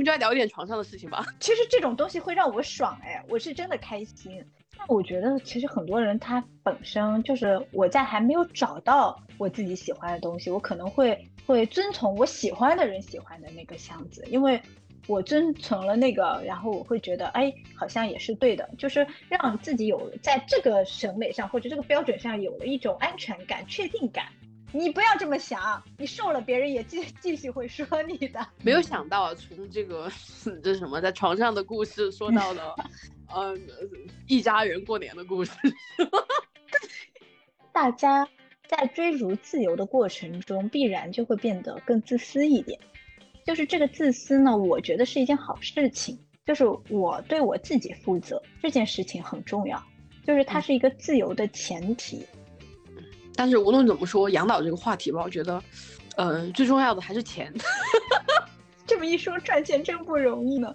我们就来聊一点床上的事情吧。其实这种东西会让我爽哎，我是真的开心。那我觉得其实很多人他本身就是我在还没有找到我自己喜欢的东西，我可能会会遵从我喜欢的人喜欢的那个箱子，因为我遵从了那个，然后我会觉得哎，好像也是对的，就是让自己有在这个审美上或者这个标准上有了一种安全感、确定感。你不要这么想，你瘦了，别人也继继续会说你的。没有想到，从这个这什么在床上的故事，说到了，呃，一家人过年的故事。大家在追逐自由的过程中，必然就会变得更自私一点。就是这个自私呢，我觉得是一件好事情。就是我对我自己负责这件事情很重要，就是它是一个自由的前提。但是无论怎么说，养老这个话题吧，我觉得，呃，最重要的还是钱。这么一说，赚钱真不容易呢。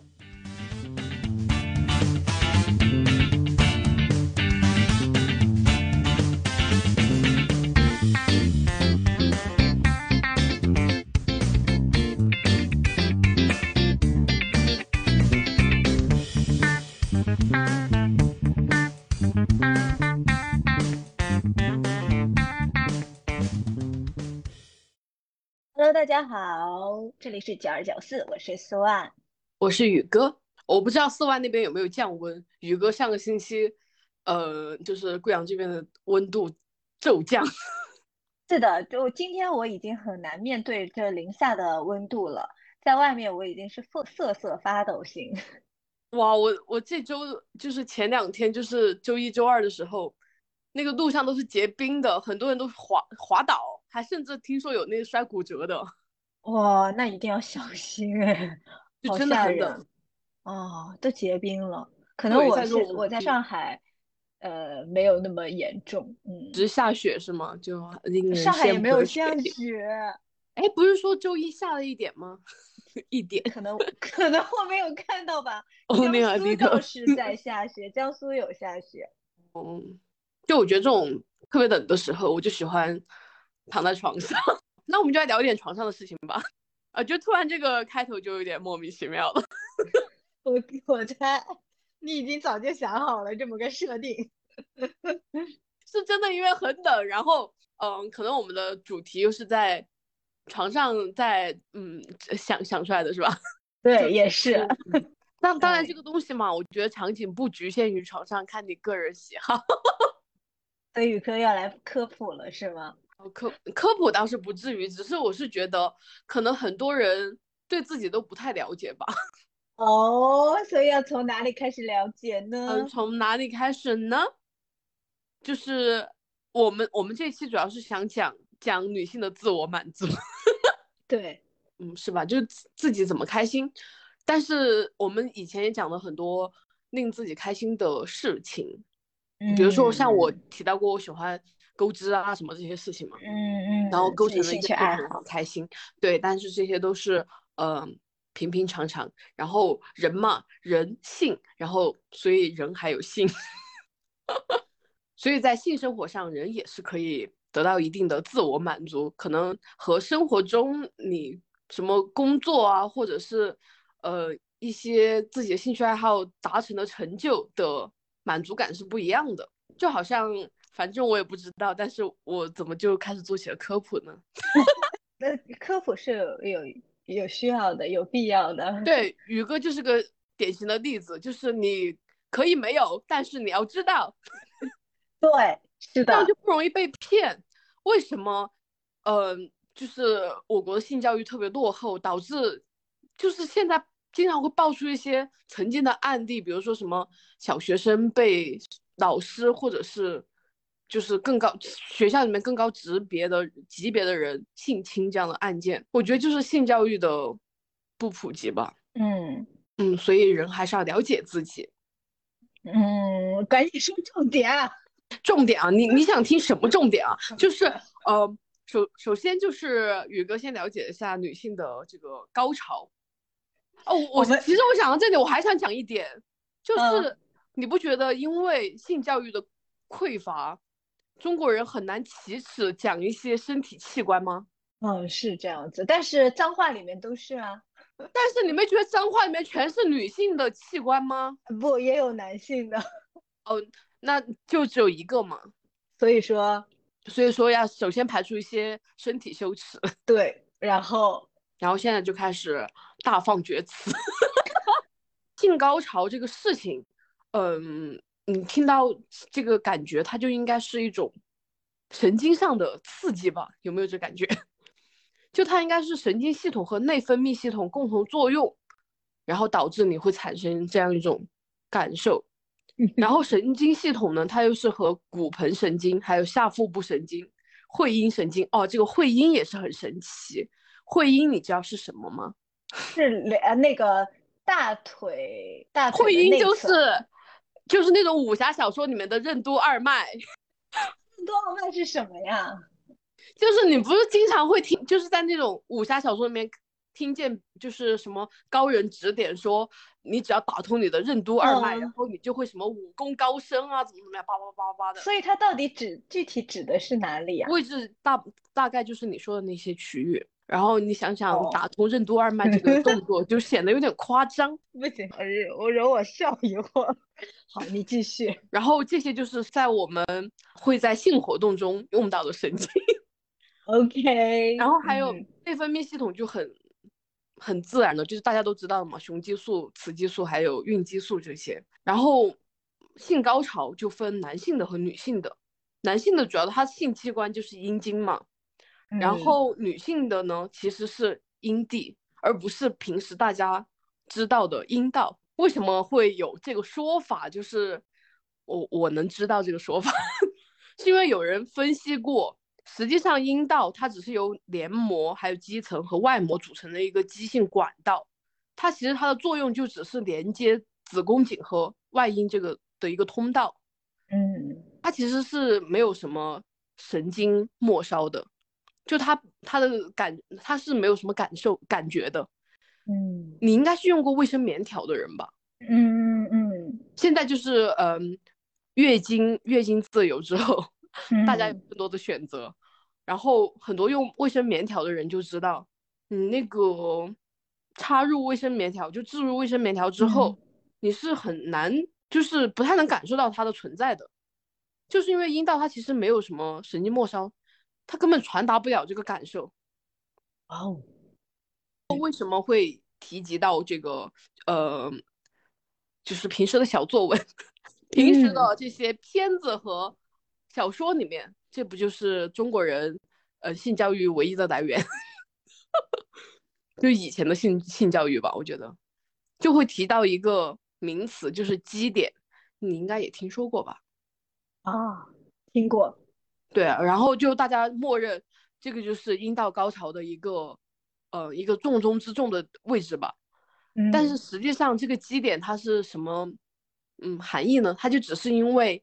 大家好，这里是九二九四，我是四万，我是宇哥。我不知道四万那边有没有降温。宇哥上个星期，呃，就是贵阳这边的温度骤降。是的，就今天我已经很难面对这零下的温度了，在外面我已经是瑟瑟瑟发抖型。哇，我我这周就是前两天，就是周一周二的时候，那个路上都是结冰的，很多人都滑滑倒。还甚至听说有那个摔骨折的，哇，那一定要小心哎，好吓人哦，都结冰了。可能我是我在上海，呃，没有那么严重，嗯，只是下雪是吗？就上海也没有下雪，哎，不是说周一下了一点吗？一点，可能可能我没有看到吧。江苏倒是在下雪，江苏有下雪。嗯，就我觉得这种特别冷的时候，我就喜欢。躺在床上，那我们就来聊一点床上的事情吧。啊，就突然这个开头就有点莫名其妙了。我我猜你已经早就想好了这么个设定，是真的，因为很冷，然后嗯，可能我们的主题又是在床上，在嗯想想出来的是吧？对，也是。那当然，这个东西嘛，我觉得场景不局限于床上，看你个人喜好。所以宇哥要来科普了，是吗？科科普倒是不至于，只是我是觉得可能很多人对自己都不太了解吧。哦，所以要从哪里开始了解呢？嗯，从哪里开始呢？就是我们我们这期主要是想讲讲女性的自我满足。对，嗯，是吧？就是自己怎么开心。但是我们以前也讲了很多令自己开心的事情，比如说像我提到过，我喜欢。钩织啊什么这些事情嘛，嗯嗯，然后构成了一个很开心，对，但是这些都是呃平平常常，然后人嘛人性，然后所以人还有性，所以在性生活上人也是可以得到一定的自我满足，可能和生活中你什么工作啊或者是呃一些自己的兴趣爱好达成的成就的满足感是不一样的，就好像。反正我也不知道，但是我怎么就开始做起了科普呢？那科普是有有需要的，有必要的。对，宇哥就是个典型的例子，就是你可以没有，但是你要知道。对，是的，这样就不容易被骗。为什么？嗯，就是我国的性教育特别落后，导致就是现在经常会爆出一些曾经的案例，比如说什么小学生被老师或者是。就是更高学校里面更高级别的级别的人性侵这样的案件，我觉得就是性教育的不普及吧。嗯嗯，所以人还是要了解自己。嗯，赶紧说重点。重点啊，你你想听什么重点啊？就是呃，首首先就是宇哥先了解一下女性的这个高潮。哦，我其实我想到这里，我还想讲一点，就是你不觉得因为性教育的匮乏？中国人很难启齿讲一些身体器官吗？嗯，是这样子，但是脏话里面都是啊。但是你没觉得脏话里面全是女性的器官吗？不，也有男性的。哦，那就只有一个嘛。所以说，所以说要首先排除一些身体羞耻。对，然后，然后现在就开始大放厥词。性高潮这个事情，嗯，你听到这个感觉，它就应该是一种神经上的刺激吧？有没有这感觉？就它应该是神经系统和内分泌系统共同作用，然后导致你会产生这样一种感受。然后神经系统呢，它又是和骨盆神经、还有下腹部神经、会阴神经哦，这个会阴也是很神奇。会阴你知道是什么吗？是连那个大腿大腿会阴就是就是那种武侠小说里面的任督二脉。任督二脉是什么呀？就是你不是经常会听，就是在那种武侠小说里面听见，就是什么高人指点说，你只要打通你的任督二脉，然后你就会什么武功高深啊，怎么怎么样，叭叭叭叭的。所以它到底指具体指的是哪里啊？位置大大概就是你说的那些区域。然后你想想，打通任督二脉这个 动作就显得有点夸张。不行，我惹我笑一会儿。好，你继续。然后这些就是在我们会在性活动中用到的神经。OK，然后还有内分泌系统就很很自然的，就是大家都知道的嘛，雄激素、雌激素还有孕激素这些。然后性高潮就分男性的和女性的，男性的主要的它性器官就是阴茎嘛，然后女性的呢其实是阴蒂，而不是平时大家知道的阴道。为什么会有这个说法？就是我我能知道这个说法，是因为有人分析过。实际上，阴道它只是由黏膜、还有肌层和外膜组成的一个肌性管道，它其实它的作用就只是连接子宫颈和外阴这个的一个通道。嗯，它其实是没有什么神经末梢的，就他他的感他是没有什么感受感觉的。嗯，你应该是用过卫生棉条的人吧？嗯嗯嗯。现在就是嗯，月经月经自由之后。大家有更多的选择，然后很多用卫生棉条的人就知道，你那个插入卫生棉条就置入卫生棉条之后，你是很难，就是不太能感受到它的存在的，就是因为阴道它其实没有什么神经末梢，它根本传达不了这个感受。哦，为什么会提及到这个？呃，就是平时的小作文，平时的这些片子和。小说里面，这不就是中国人呃性教育唯一的来源？就以前的性性教育吧，我觉得就会提到一个名词，就是基点，你应该也听说过吧？啊，听过。对，然后就大家默认这个就是阴道高潮的一个呃一个重中之重的位置吧。嗯。但是实际上这个基点它是什么嗯含义呢？它就只是因为。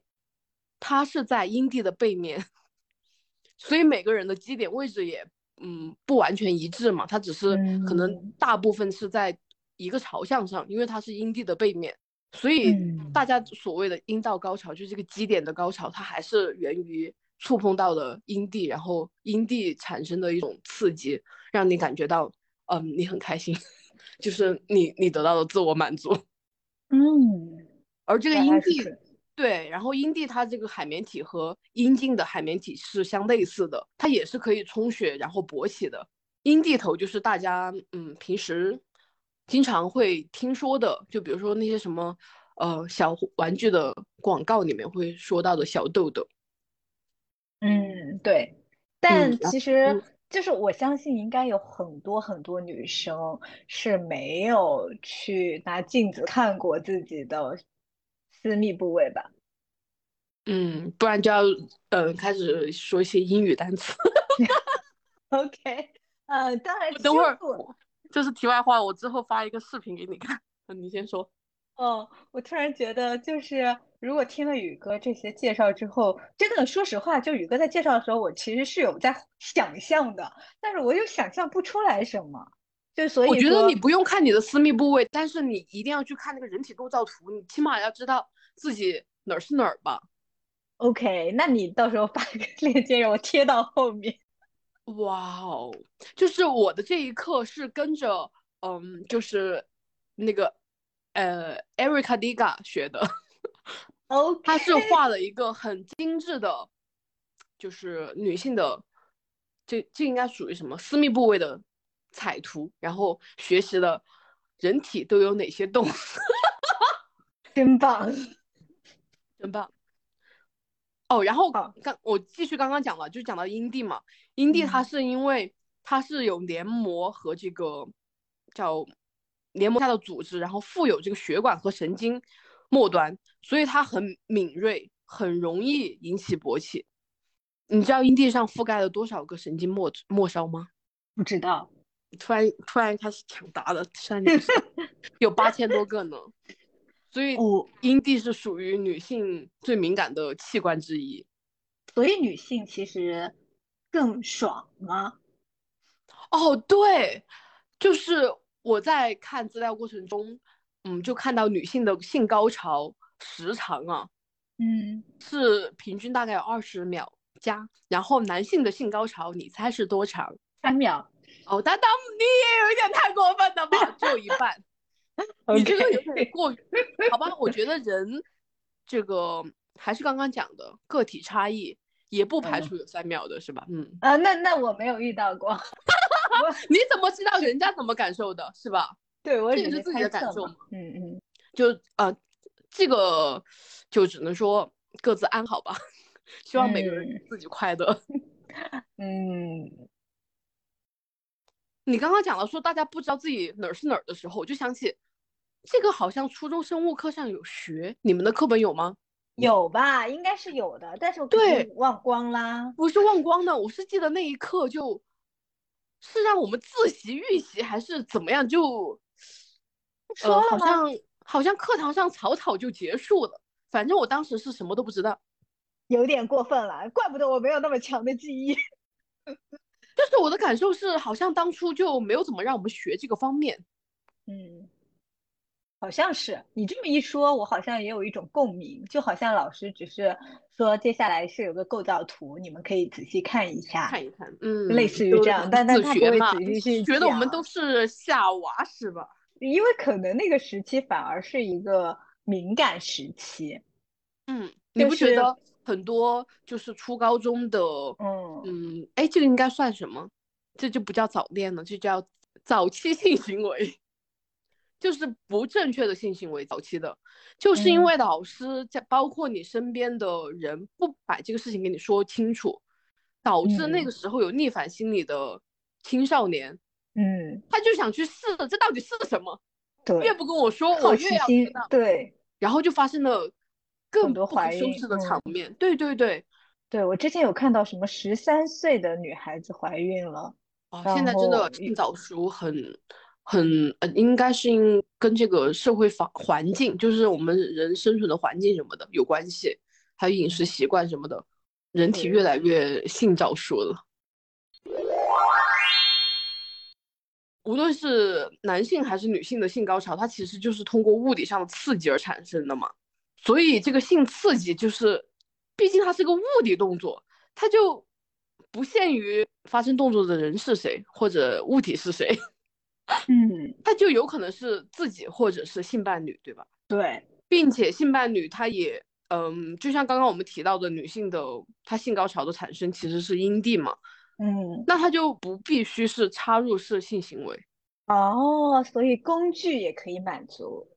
它是在阴蒂的背面，所以每个人的基点位置也嗯不完全一致嘛。它只是可能大部分是在一个朝向上，因为它是阴蒂的背面，所以大家所谓的阴道高潮，就是这个基点的高潮，它还是源于触碰到的阴蒂，然后阴蒂产生的一种刺激，让你感觉到嗯你很开心，就是你你得到了自我满足。嗯，而这个阴蒂。对，然后阴蒂它这个海绵体和阴茎的海绵体是相类似的，它也是可以充血然后勃起的。阴蒂头就是大家嗯平时经常会听说的，就比如说那些什么呃小玩具的广告里面会说到的小豆豆。嗯，对，但其实就是我相信应该有很多很多女生是没有去拿镜子看过自己的。私密部位吧，嗯，不然就要呃开始说一些英语单词。OK，呃，当然，等会儿就是题外话，我之后发一个视频给你看。你先说。哦，我突然觉得，就是如果听了宇哥这些介绍之后，真的说实话，就宇哥在介绍的时候，我其实是有在想象的，但是我又想象不出来什么。就所以我觉得你不用看你的私密部位，但是你一定要去看那个人体构造图，你起码要知道自己哪儿是哪儿吧。OK，那你到时候发个链接让我贴到后面。哇哦，就是我的这一刻是跟着嗯，就是那个呃，Erica Diga 学的。哦，他是画了一个很精致的，就是女性的，这这应该属于什么？私密部位的彩图，然后学习了人体都有哪些洞，真棒，真棒。哦，然后刚刚我继续刚刚讲了，就讲到阴蒂嘛，阴蒂它嗯是因为它是有黏膜和这个叫黏膜下的组织，然后富有这个血管和神经末端，所以它很敏锐，很容易引起勃起。你知道阴蒂上覆盖了多少个神经末末梢吗？不知道，突然突然开始抢答了，山里 有八千多个呢。所以哦，阴蒂是属于女性最敏感的器官之一。所以女性其实更爽吗？哦，对，就是我在看资料过程中，嗯，就看到女性的性高潮时长啊，嗯，是平均大概有二十秒加，然后男性的性高潮，你猜是多长？三秒。哦，但当你也有一点太过分了吧，只有一半，你这个有点过于，好吧？我觉得人这个还是刚刚讲的个体差异，也不排嗯除有三秒的，是吧？嗯，啊，那那我没有遇到过，你怎么知道人家怎么感受的，是吧？对我也是自己的感受嘛。嗯嗯，就呃，这个就只能说各自安好吧，希望每个人嗯自己快乐。嗯，你刚刚讲了说大家不知道自己哪儿是哪儿的时候，我就想起这个好像初中生物课上有学，你们的课本有吗？有吧？应该是有的，但是我对忘光啦。不是忘光的，我是记得那一刻就是让我们自习预习还是怎么样，就呃说？好像好像课堂上草草就结束了，反正我当时是什么都不知道。有点过分了，怪不得我没有那么强的记忆。就是我的感受是，好像当初就没有怎么让我们学这个方面。嗯，好像是你这么一说，我好像也有一种共鸣，就好像老师只是说接下来是有个构造图，你们可以仔细看一下。看一看，嗯，类似于这样但但自他不会仔细去觉得我们都是夏娃是吧？因为可能那个时期反而是一个敏感时期。嗯，你不觉得很多就是初高中的，嗯嗯，哎，这个应该算什么？这就不叫早恋了，这叫早期性行为，就是不正确的性行为，早期的，就是因嗯为老师在包括你身边的人不把这个事情给你说清楚，导致那嗯个时候有逆反心理的青少年，嗯，他就想去试，这到底是什么？对越，不跟我说，我越要奇心知道，对。然后就发生了更多怀孕收拾的嗯场面。对对对，对，我之前有看到什么十三岁的女孩子怀孕了，啊，现在真的性早熟很很呃，应该是因跟这个社会环环境，就是我们人生存的环境什么的有关系，还有饮食习惯什么的，人体越来越性早熟了。无论是男性还是女性的性高潮，它其实就是通过物理上的刺激而产生的嘛。所以这个性刺激就是，毕竟它是个物理动作，它就不限于发生动作的人是谁或者物体是谁，嗯，他就有可能是自己或者是性伴侣，对吧？对，并且性伴侣他也，嗯，就像刚刚我们提到的，女性的她性高潮的产生其实是阴蒂嘛，嗯，那他就不必须是插入式性行为。哦，所以工具也可以满足，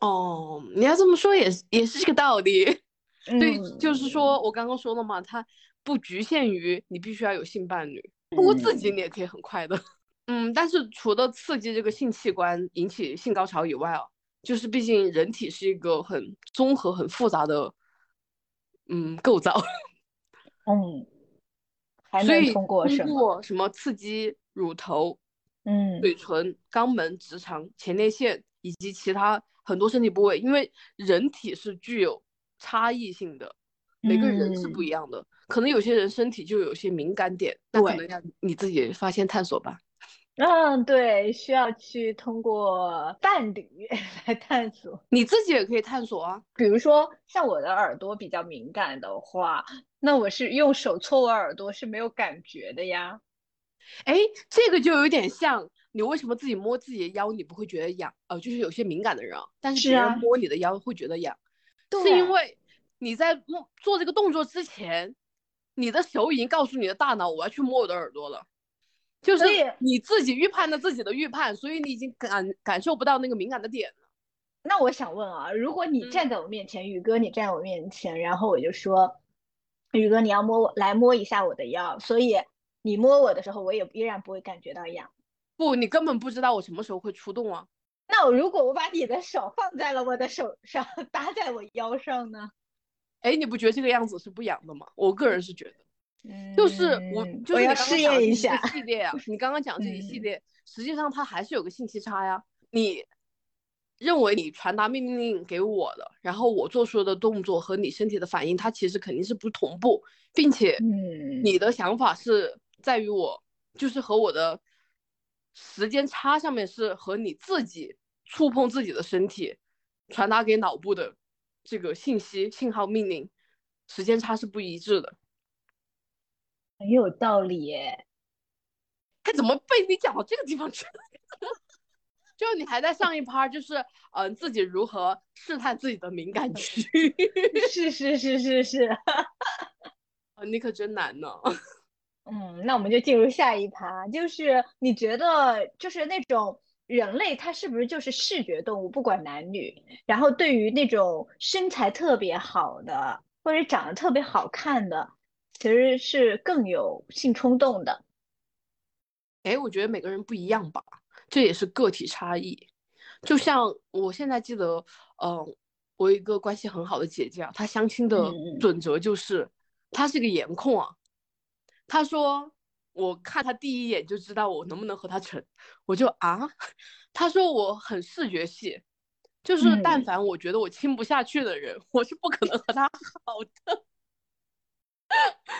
哦，你要这么说也是也是这个道理。对，嗯，就是说我刚刚说了嘛，它不局限于你必须要有性伴侣，不过自己嗯你也可以很快的。嗯，但是除了刺激这个性器官引起性高潮以外啊，就是毕竟人体是一个很综合、很复杂的嗯构造，嗯，还能所以通通过什么？过什么刺激乳头、嗯，嘴唇、肛门、直肠、前列腺以及其他很多身体部位，因为人体是具有差异性的，每个人是不嗯一样的，可能有些人身体就有些敏感点，那可对能要你自己发现探索吧。嗯，对，需要去通过伴侣 来探索。你自己也可以探索啊。比如说，像我的耳朵比较敏感的话，那我是用手搓我耳朵是没有感觉的呀。哎，这个就有点像你为什么自己摸自己的腰，你不会觉得痒？呃，就是有些敏感的人啊，但是别人摸你的腰会觉得痒，是因为你在摸做这个动作之前，你的手已经告诉你的大脑我要去摸我的耳朵了，就是你自己预判的自己的预判，所以你已经感感受不到那个敏感的点了。那我想问啊，如果你站在我面前，宇哥你站在我面前，然后我就说，宇哥你要摸我来摸一下我的腰，所以。你摸我的时候，我也依然不会感觉到痒。不，你根本不知道我什么时候会出动啊。那我如果我把你的手放在了我的手上，搭在我腰上呢？哎，你不觉得这个样子是不痒的吗？我个人是觉得，就是我就是要试验一下系列啊。你刚刚讲这一系列，实际上它还是有个信息差呀。你认为你传达命令给我的，然后我做出的动作和你身体的反应，它其实肯定是不同步，并且你的想法是。在于我就是和我的时间差上面是和你自己触碰自己的身体传达给脑部的这个信息信号命令时间差是不一致的，很有道理耶。他怎么被你讲到这个地方去了？就你还在上一趴，就是嗯自己如何试探自己的敏感区？是是是是是，啊你可真难呢。嗯，那我们就进入下一趴，就是你觉得就是那种人类，他是不是就是视觉动物，不管男女？然后对于那种身材特别好的或者长得特别好看的，其实是更有性冲动的。哎，我觉得每个人不一样吧，这也是个体差异。就像我现在记得，嗯，我一个关系很好的姐姐啊，她相亲的准则就是，她是个颜控啊。她说：“我看她第一眼就知道我能不能和她成。”我就啊，她说我很视觉系，就是但凡我觉得我亲不下去的人，我是不可能和他 好的。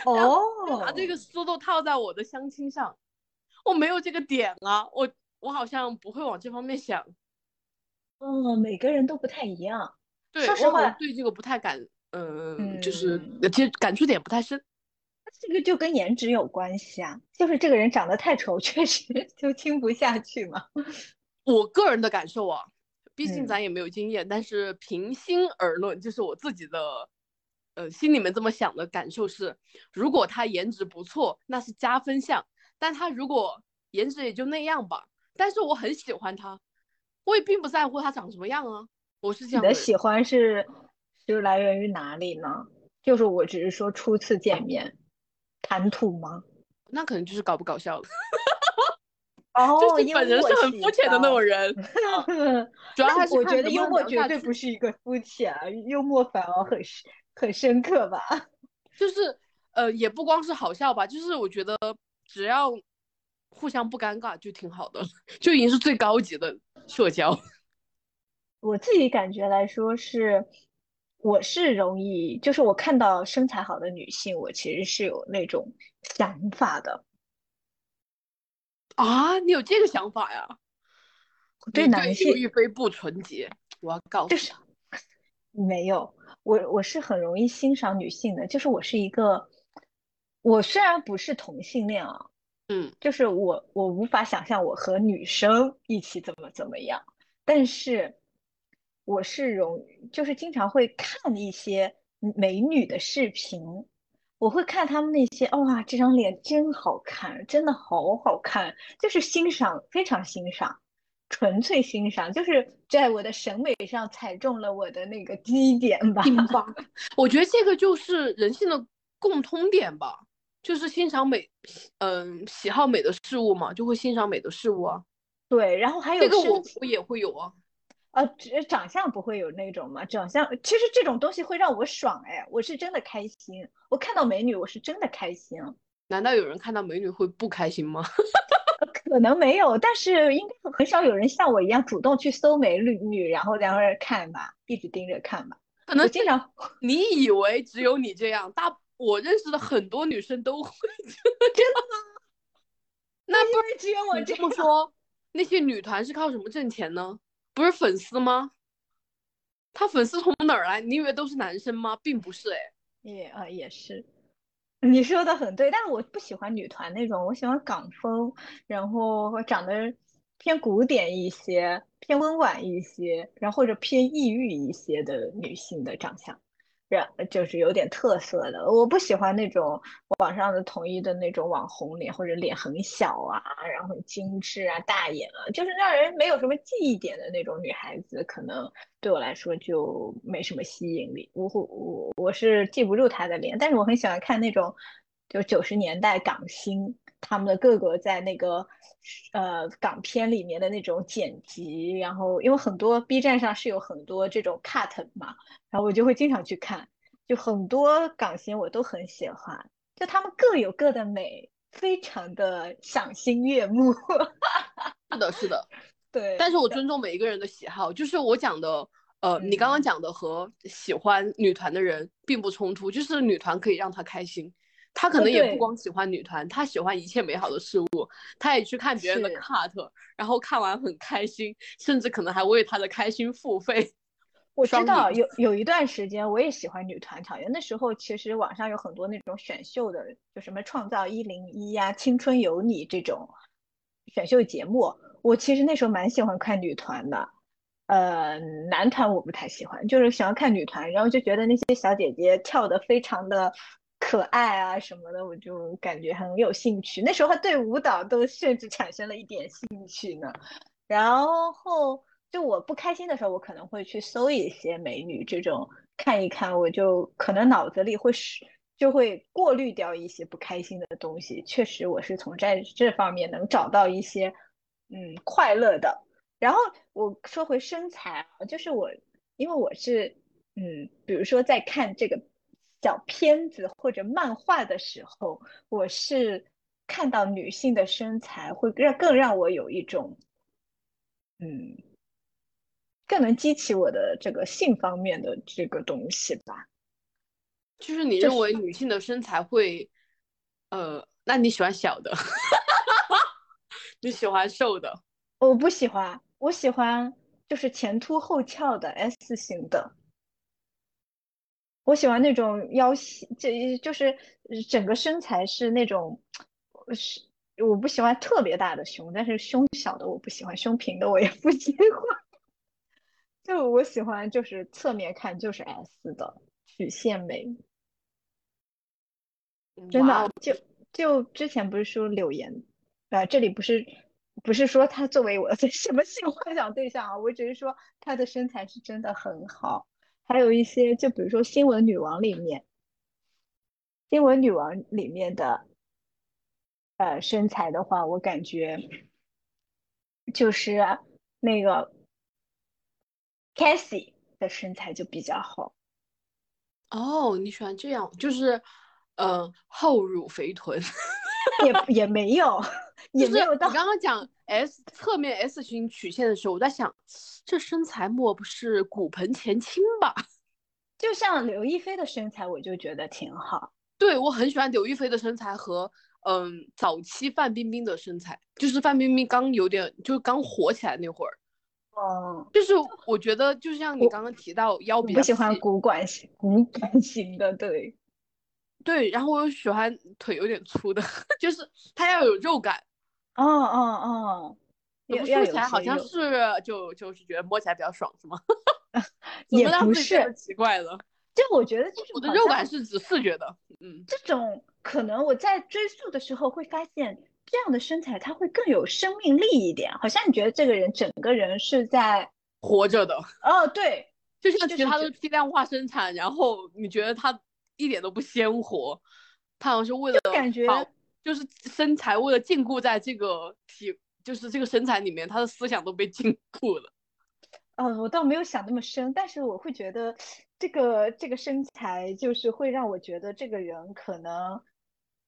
哦，把这个思路套在我的相亲上，我没有这个点啊，我我好像不会往这方面想。嗯，每个人都不太一样。对，说实话，对这个不太感，嗯，就是其实感触点不太深。这个就跟颜值有关系啊，就是这个人长得太丑，确实 就听不下去嘛。我个人的感受啊，毕竟咱也没有经验，但是平心而论，就是我自己的，呃，心里面这么想的感受是，如果他颜值不错，那是加分项；但他如果颜值也就那样吧，但是我很喜欢他，我也并不在乎他长什么样啊。我是这样。你的喜欢是是来源于哪里呢？就是我只是说初次见面。谈吐吗？那可能就是搞不搞笑了。哦，就是本人是很肤浅的那种人。主要还是我觉得幽默绝对不是一个肤浅，幽默反而很很深刻吧。就是呃，也不光是好笑吧，就是我觉得只要互相不尴尬就挺好的，就已经是最高级的社交。我自己感觉来说是。我是容易，就是我看到身材好的女性，我其实是有那种想法的。啊，你有这个想法呀？对男性玉飞不纯洁，我要告诉你。没有，我我是很容易欣赏女性的，就是我是一个，我虽然不是同性恋啊，嗯，就是我我无法想象我和女生一起怎么怎么样，但是。我是容，就是经常会看一些美女的视频，我会看他们那些，哇，这张脸真好看，真的好好看，就是欣赏，非常欣赏，纯粹欣赏，就是在我的审美上踩中了我的那个基点吧。我觉得这个就是人性的共通点吧，就是欣赏美，嗯，喜好美的事物嘛，就会欣赏美的事物啊。对，然后还有这个我我也会有啊。呃，长相不会有那种嘛？长相其实这种东西会让我爽哎，我是真的开心。我看到美女，我是真的开心。难道有人看到美女会不开心吗？可能没有，但是应该很少有人像我一样主动去搜美女，然后在那儿看吧，一直盯着看吧。可能经常你以为只有你这样，大我认识的很多女生都会真的吗？那不是只有我这么说？那些女团是靠什么挣钱呢？不是粉丝吗？他粉丝从哪儿来？你以为都是男生吗？并不是，哎，也啊也是，你说的很对，但是我不喜欢女团那种，我喜欢港风，然后长得偏古典一些、偏温婉一些，然后或者偏抑郁一些的女性的长相。就是有点特色的，我不喜欢那种网上的统一的那种网红脸，或者脸很小啊，然后很精致啊，大眼啊，就是让人没有什么记忆点的那种女孩子，可能对我来说就没什么吸引力。我我我是记不住她的脸，但是我很喜欢看那种就九十年代港星他们的各个在那个呃港片里面的那种剪辑，然后因为很多 B 站上是有很多这种 cut 嘛。然后我就会经常去看，就很多港星我都很喜欢，就他们各有各的美，非常的赏心悦目。是的，是的，对。但是我尊重每一个人的喜好，就是我讲的，呃，你刚刚讲的和喜欢女团的人并不冲突，就是女团可以让她开心，他可能也不光喜欢女团，他喜欢一切美好的事物，他也去看别人的 cut，然后看完很开心，甚至可能还为他的开心付费。我知道有有一段时间我也喜欢女团团员，那时候其实网上有很多那种选秀的，就什么创造一零一呀、青春有你这种选秀节目，我其实那时候蛮喜欢看女团的。呃，男团我不太喜欢，就是喜欢看女团，然后就觉得那些小姐姐跳的非常的可爱啊什么的，我就感觉很有兴趣。那时候对舞蹈都甚至产生了一点兴趣呢，然后。就我不开心的时候，我可能会去搜一些美女这种看一看，我就可能脑子里会是就会过滤掉一些不开心的东西。确实，我是从在这方面能找到一些嗯快乐的。然后我说回身材啊，就是我因为我是嗯，比如说在看这个小片子或者漫画的时候，我是看到女性的身材会让更让我有一种嗯。更能激起我的这个性方面的这个东西吧，就是你认为女性的身材会，呃，那你喜欢小的，你喜欢瘦的？我不喜欢，我喜欢就是前凸后翘的 S 型的，我喜欢那种腰细，这就是整个身材是那种，是我不喜欢特别大的胸，但是胸小的我不喜欢，胸平的我也不喜欢。就我喜欢，就是侧面看就是 S 的曲线美，真的就就之前不是说柳岩，啊，这里不是不是说她作为我的 什么性幻想对象啊，我只是说她的身材是真的很好。还有一些，就比如说新闻女王里面，新闻女王里面的呃身材的话，我感觉就是那个。Cassie 的身材就比较好哦，你喜欢这样，就是，呃，厚乳肥臀，也也没有，也没有到。你刚刚讲 S 侧面 S 型曲线的时候，我在想，这身材莫不是骨盆前倾吧？就像刘亦菲的身材，我就觉得挺好。对，我很喜欢刘亦菲的身材和嗯早期范冰冰的身材，就是范冰冰刚有点，就是刚火起来那会儿。哦，就是我觉得，就像你刚刚提到腰比较不喜欢骨管型、骨管型的，对，对。然后我又喜欢腿有点粗的，就是它要有肉感。哦哦哦，说起来好像是就就是觉得摸起来比较爽，是吗？也不是奇怪了，就我觉得就是我的肉感是指视觉的，嗯，这种可能我在追溯的时候会发现。这样的身材，它会更有生命力一点，好像你觉得这个人整个人是在活着的。哦，对，就像其他的批量化生产，然后你觉得他一点都不鲜活，他好像是为了感觉就是身材为了禁锢在这个体，就是这个身材里面，他的思想都被禁锢了。嗯，我倒没有想那么深，但是我会觉得这个这个身材就是会让我觉得这个人可能。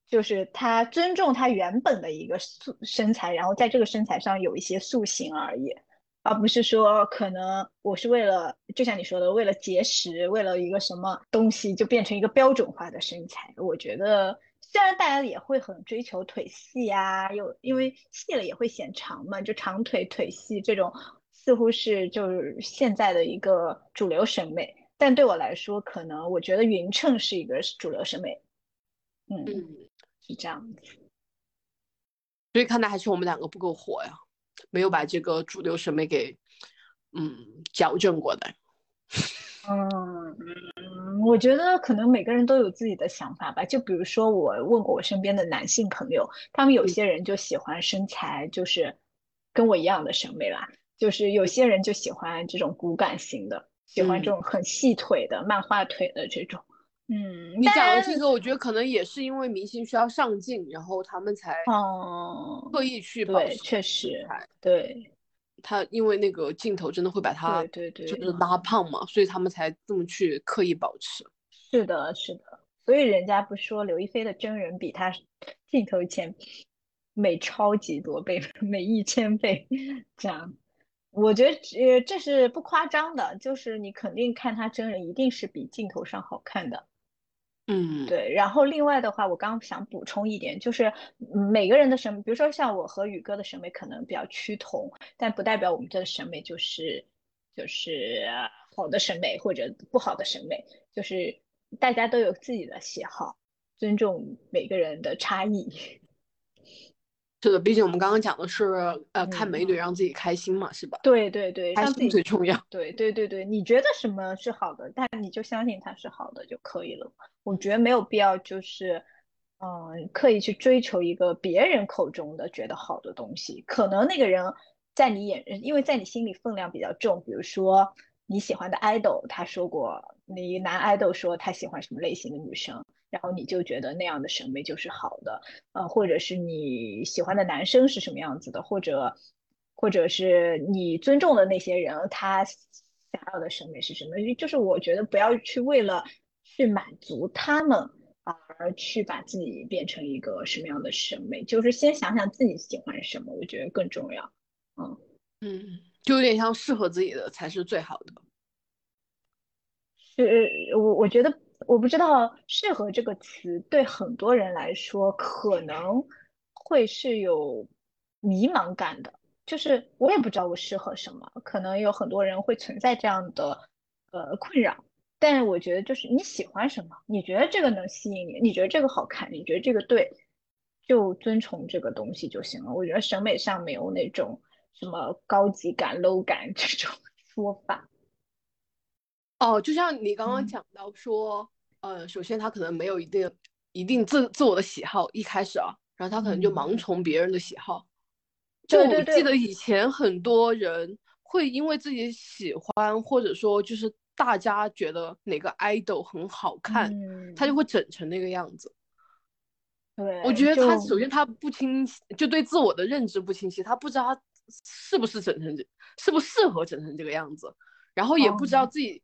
就是他尊重他原本的一个塑身材，然后在这个身材上有一些塑形而已，而不是说可能我是为了，就像你说的，为了节食，为了一个什么东西就变成一个标准化的身材。我觉得虽然大家也会很追求腿细呀，又因为细了也会显长嘛，就长腿腿细这种似乎是就是现在的一个主流审美。但对我来说，可能我觉得匀称是一个主流审美。嗯，是这样子。所以看来还是我们两个不够火呀，没有把这个主流审美给嗯矫正过来。嗯，我觉得可能每个人都有自己的想法吧。就比如说，我问过我身边的男性朋友，他们有些人就喜欢身材，就是跟我一样的审美啦。就是有些人就喜欢这种骨感型的，喜欢这种很细腿的、漫画腿的这种。嗯，你讲的这个，我觉得可能也是因为明星需要上镜，然后他们才哦刻意去对，确实对。他因为那个镜头真的会把他对对就是拉胖嘛，所以他们才这么去刻意保持。是的，是的。所以人家不说刘亦菲的真人比她镜头前美超级多倍，美一千倍这样。我觉得呃这是不夸张的，就是你肯定看她真人一定是比镜头上好看的。嗯，对。然后另外的话，我刚想补充一点，就是每个人的审美，比如说像我和宇哥的审美可能比较趋同，但不代表我们这个审美就是就是好的审美或者不好的审美，就是大家都有自己的喜好，尊重每个人的差异。是的，毕竟我们刚刚讲的是，呃，看美女让自己开心嘛，是吧？对对对，开心最重要。对对对对，你觉得什么是好的，但你就相信它是好的就可以了。我觉得没有必要，就是，嗯，刻意去追求一个别人口中的觉得好的东西。可能那个人在你眼，因为在你心里分量比较重。比如说你喜欢的 idol，他说过，你男 idol 说他喜欢什么类型的女生。然后你就觉得那样的审美就是好的，呃，或者是你喜欢的男生是什么样子的，或者，或者是你尊重的那些人，他想要的审美是什么？就是我觉得不要去为了去满足他们而去把自己变成一个什么样的审美，就是先想想自己喜欢什么，我觉得更重要。嗯嗯，就有点像适合自己的才是最好的。是，我我觉得。我不知道“适合”这个词对很多人来说可能会是有迷茫感的，就是我也不知道我适合什么，可能有很多人会存在这样的呃困扰。但我觉得就是你喜欢什么，你觉得这个能吸引你，你觉得这个好看，你觉得这个对，就遵从这个东西就行了。我觉得审美上没有那种什么高级感、low 感 这种说法。哦，就像你刚刚讲到说。呃，首先他可能没有一定一定自自我的喜好，一开始啊，然后他可能就盲从别人的喜好。就我记得以前很多人会因为自己喜欢，或者说就是大家觉得哪个 idol 很好看，他就会整成那个样子。对，我觉得他首先他不清晰，就对自我的认知不清晰，他不知道他是不是整成这，是不是适合整成这个样子，然后也不知道自己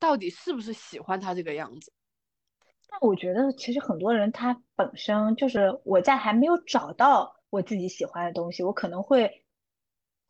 到底是不是喜欢他这个样子。但我觉得，其实很多人他本身就是我在还没有找到我自己喜欢的东西，我可能会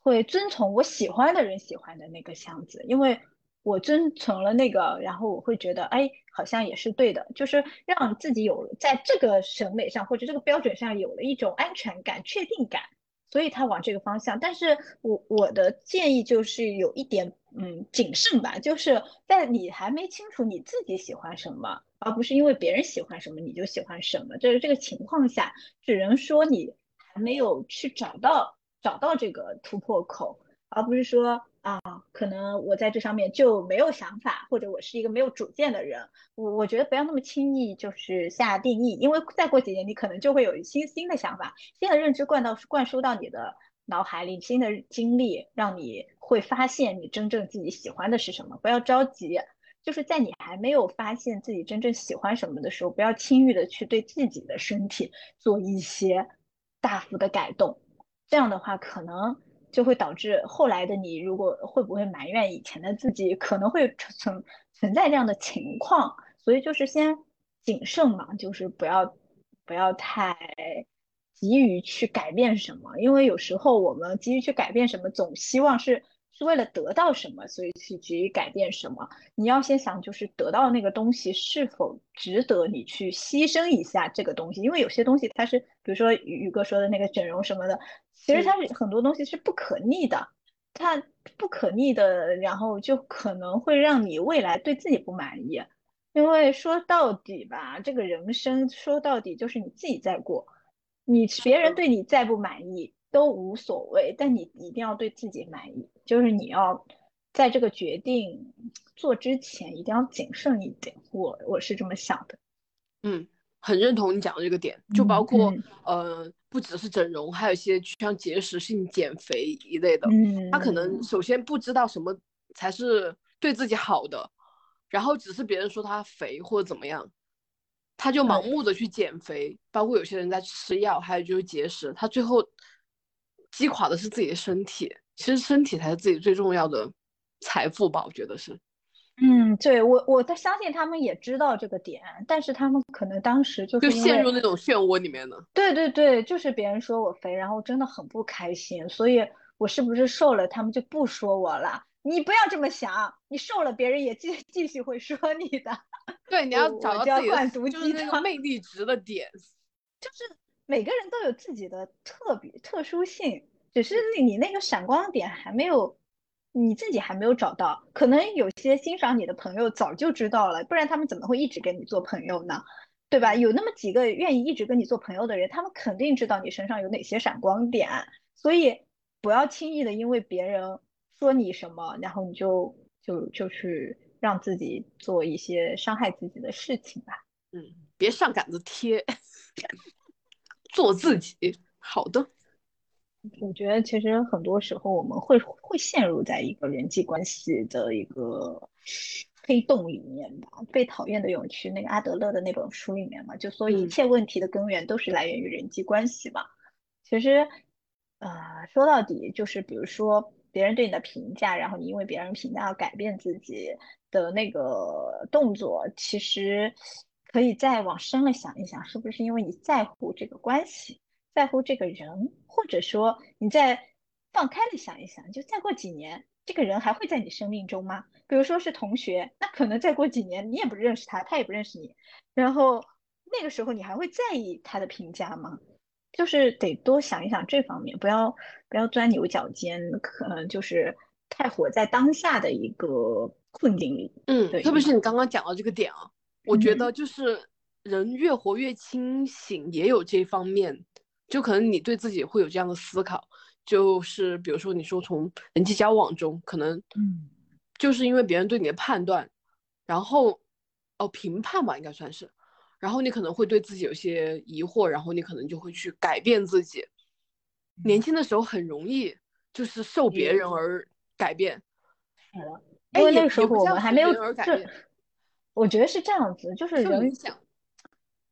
会遵从我喜欢的人喜欢的那个箱子，因为我遵从了那个，然后我会觉得，哎，好像也是对的，就是让自己有在这个审美上或者这个标准上有了一种安全感、确定感，所以他往这个方向。但是我我的建议就是有一点，嗯，谨慎吧，就是在你还没清楚你自己喜欢什么。而不是因为别人喜欢什么你就喜欢什么，就是这个情况下，只能说你还没有去找到找到这个突破口，而不是说啊，可能我在这上面就没有想法，或者我是一个没有主见的人。我我觉得不要那么轻易就是下定义，因为再过几年你可能就会有新新的想法、新的认知灌到灌输到你的脑海里，新的经历让你会发现你真正自己喜欢的是什么。不要着急。就是在你还没有发现自己真正喜欢什么的时候，不要轻易的去对自己的身体做一些大幅的改动，这样的话可能就会导致后来的你，如果会不会埋怨以前的自己，可能会存存在这样的情况。所以就是先谨慎嘛，就是不要不要太急于去改变什么，因为有时候我们急于去改变什么，总希望是。是为了得到什么，所以去急于改变什么？你要先想，就是得到那个东西是否值得你去牺牲一下这个东西？因为有些东西它是，比如说宇宇哥说的那个整容什么的，其实它是很多东西是不可逆的，它不可逆的，然后就可能会让你未来对自己不满意。因为说到底吧，这个人生说到底就是你自己在过，你别人对你再不满意都无所谓，但你一定要对自己满意，就是你要在这个决定做之前一定要谨慎一点。我我是这么想的。嗯，很认同你讲的这个点，就包括嗯呃，不只是整容，还有一些像节食性减肥一类的，嗯，他可能首先不知道什么才是对自己好的，然后只是别人说他肥或者怎么样，他就盲目的去减肥，包括有些人在吃药，还有就是节食，他最后击垮的是自己的身体。其实身体才是自己最重要的财富吧，我觉得是。嗯，对我我在相信他们也知道这个点，但是他们可能当时就就陷入那种漩涡里面了。对对对，就是别人说我肥，然后真的很不开心，所以我是不是瘦了，他们就不说我了？你不要这么想，你瘦了，别人也继 继续会说你的。对，你要找到自己的就是那个魅力值的点。就是每个人都有自己的特别特殊性，只是你你那个闪光点还没有，你自己还没有找到。可能有些欣赏你的朋友早就知道了，不然他们怎么会一直跟你做朋友呢？对吧？有那么几个愿意一直跟你做朋友的人，他们肯定知道你身上有哪些闪光点，所以不要轻易的因为别人说你什么，然后你就就就去让自己做一些伤害自己的事情吧。嗯，别上杆子贴，做自己。好的，我觉得其实很多时候我们会会陷入在一个人际关系的一个黑洞里面吧，《被讨厌的勇气》那个阿德勒的那本书里面嘛，就说一嗯切问题的根源都是来源于人际关系嘛。其实，呃，说到底就是比如说别人对你的评价，然后你因为别人评价要改变自己的那个动作，其实可以再往深了想一想，是不是因为你在乎这个关系？在乎这个人，或者说你再放开了想一想，就再过几年，这个人还会在你生命中吗？比如说是同学，那可能再过几年你也不认识他，他也不认识你，然后那个时候你还会在意他的评价吗？就是得多想一想这方面，不要不要钻牛角尖，可能就是太活在当下的一个困境里。嗯，对特别是你刚刚讲到这个点啊，我觉嗯得就是人越活越清醒，也有这方面，就可能你对自己会有这样的思考，就是比如说你说从人际交往中，可能嗯就是因为别人对你的判断，然后哦评判吧，应该算是，然后你可能会对自己有些疑惑，然后你可能就会去改变自己。年轻的时候很容易就是受别人而改变，哎也因为那个时候我们还没有这我觉得是这样子，就是人受影响。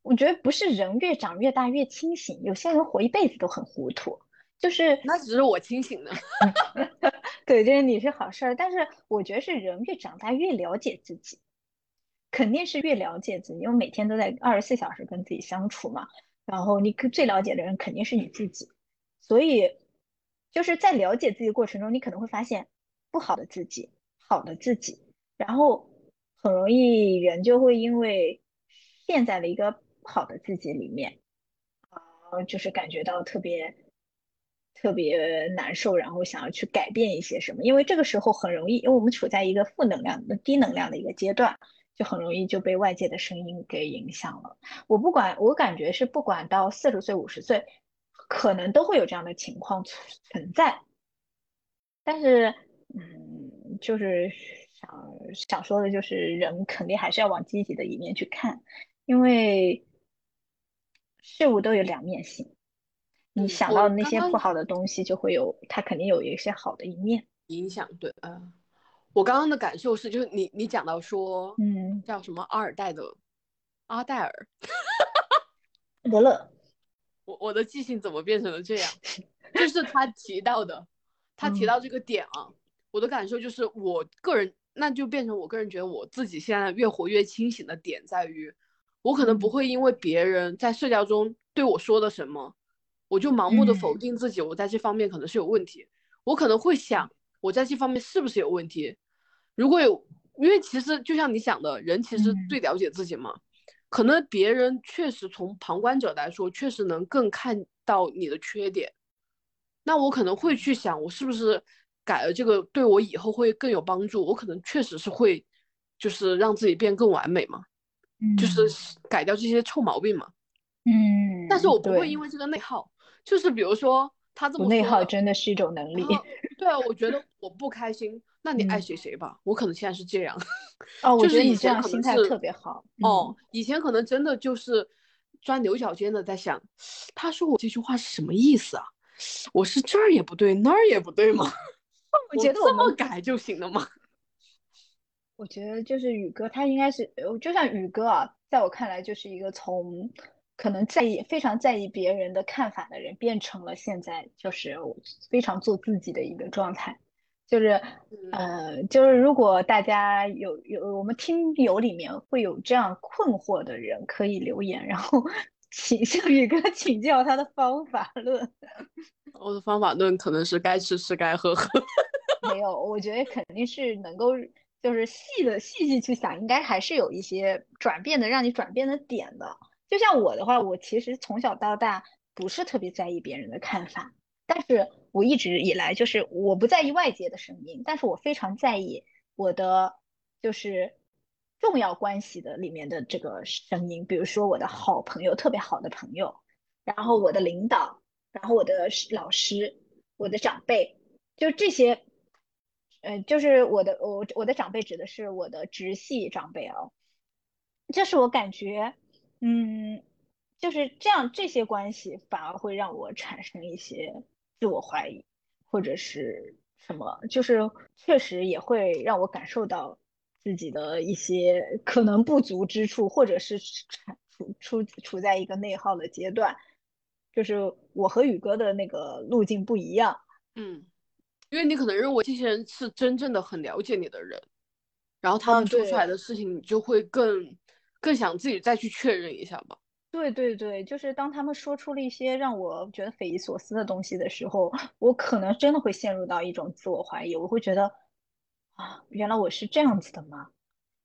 我觉得不是人越长越大越清醒，有些人活一辈子都很糊涂。就是那只是我清醒的。对，就是你是好事儿，但是我觉得是人越长大越了解自己，肯定是越了解自己，因为每天都在二十四小时跟自己相处嘛。然后你跟最了解的人肯定是你自己，所以就是在了解自己的过程中，你可能会发现不好的自己，好的自己，然后很容易人就会因为陷在了一个不好的自己里面，呃，就是感觉到特别特别难受，然后想要去改变一些什么，因为这个时候很容易，因为我们处在一个负能量的低能量的一个阶段，就很容易就被外界的声音给影响了。我不管，我感觉是不管到四十岁、五十岁，可能都会有这样的情况存存在。但是，嗯，就是想想说的，就是人肯定还是要往积极的一面去看，因为事物都有两面性。你想到那些不好的东西，就会有，它肯定有一些好的一面。影响对，呃，我刚刚的感受是，就是你你讲到说，嗯，叫什么阿尔代的阿黛尔，德勒，我我的记性怎么变成了这样？就是他提到的，他提嗯。到这个点啊，我的感受就是，我个人那就变成我个人觉得我自己现在越活越清醒的点在于，我可能不嗯。会因为别人在社交中对我说的什么，我就盲目的否嗯。定自己，我在这方面可能是有问题，我可能会想我在这方面是不是有问题，如果有，因为其实就像你想的，人其实嗯最了解自己嘛。可能别人确实从旁观者来说，确实能更看到你的缺点。那我可能会去想，我是不是改了这个对我以后会更有帮助？我可能确实是会，就是让自己变更完美嘛。就是改掉这些臭毛病嘛。嗯，但是我不会因为这个内耗，就是比如说他这么内耗真的是一种能力。对啊，我觉得我不开心，那你爱谁谁吧。我可能现在是这样。哦，我觉得你这样心态特别好。哦，以前可能真的就是钻牛角尖的在想，他说我这句话是什么意思啊？我是这儿也不对，那儿也不对吗？我觉得这么改就行了吗？我觉得就是宇哥，他应该是，就像宇哥啊，在我看来就是一个从可能在意非常在意别人的看法的人，变成了现在就是非常做自己的一个状态。就是呃，就是如果大家有有我们听友里面会有这样困惑的人，可以留言，然后 请向宇哥 请教他的方法论。我的方法论可能是该吃吃，该喝喝。没有，我觉得肯定是能够，就是细的细细去想，应该还是有一些转变的，让你转变的点的。就像我的话，我其实从小到大不是特别在意别人的看法，但是我一直以来就是我不在意外界的声音，但是我非常在意我的就是重要关系的里面的这个声音，比如说我的好朋友，特别好的朋友，然后我的领导，然后我的老师，我的长辈，就这些。呃，就是我的我我的长辈指的是我的直系长辈哦，就是我感觉，嗯，就是这样，这些关系反而会让我产生一些自我怀疑，或者是什么，就是确实也会让我感受到自己的一些可能不足之处，或者是处处处在一个内耗的阶段，就是我和宇哥的那个路径不一样，嗯。因为你可能认为这些人是真正的很了解你的人，然后他们做出来的事情，你就会更更想自己再去确认一下吧。对对对，就是当他们说出了一些让我觉得匪夷所思的东西的时候，我可能真的会陷入到一种自我怀疑。我会觉得啊，原来我是这样子的吗？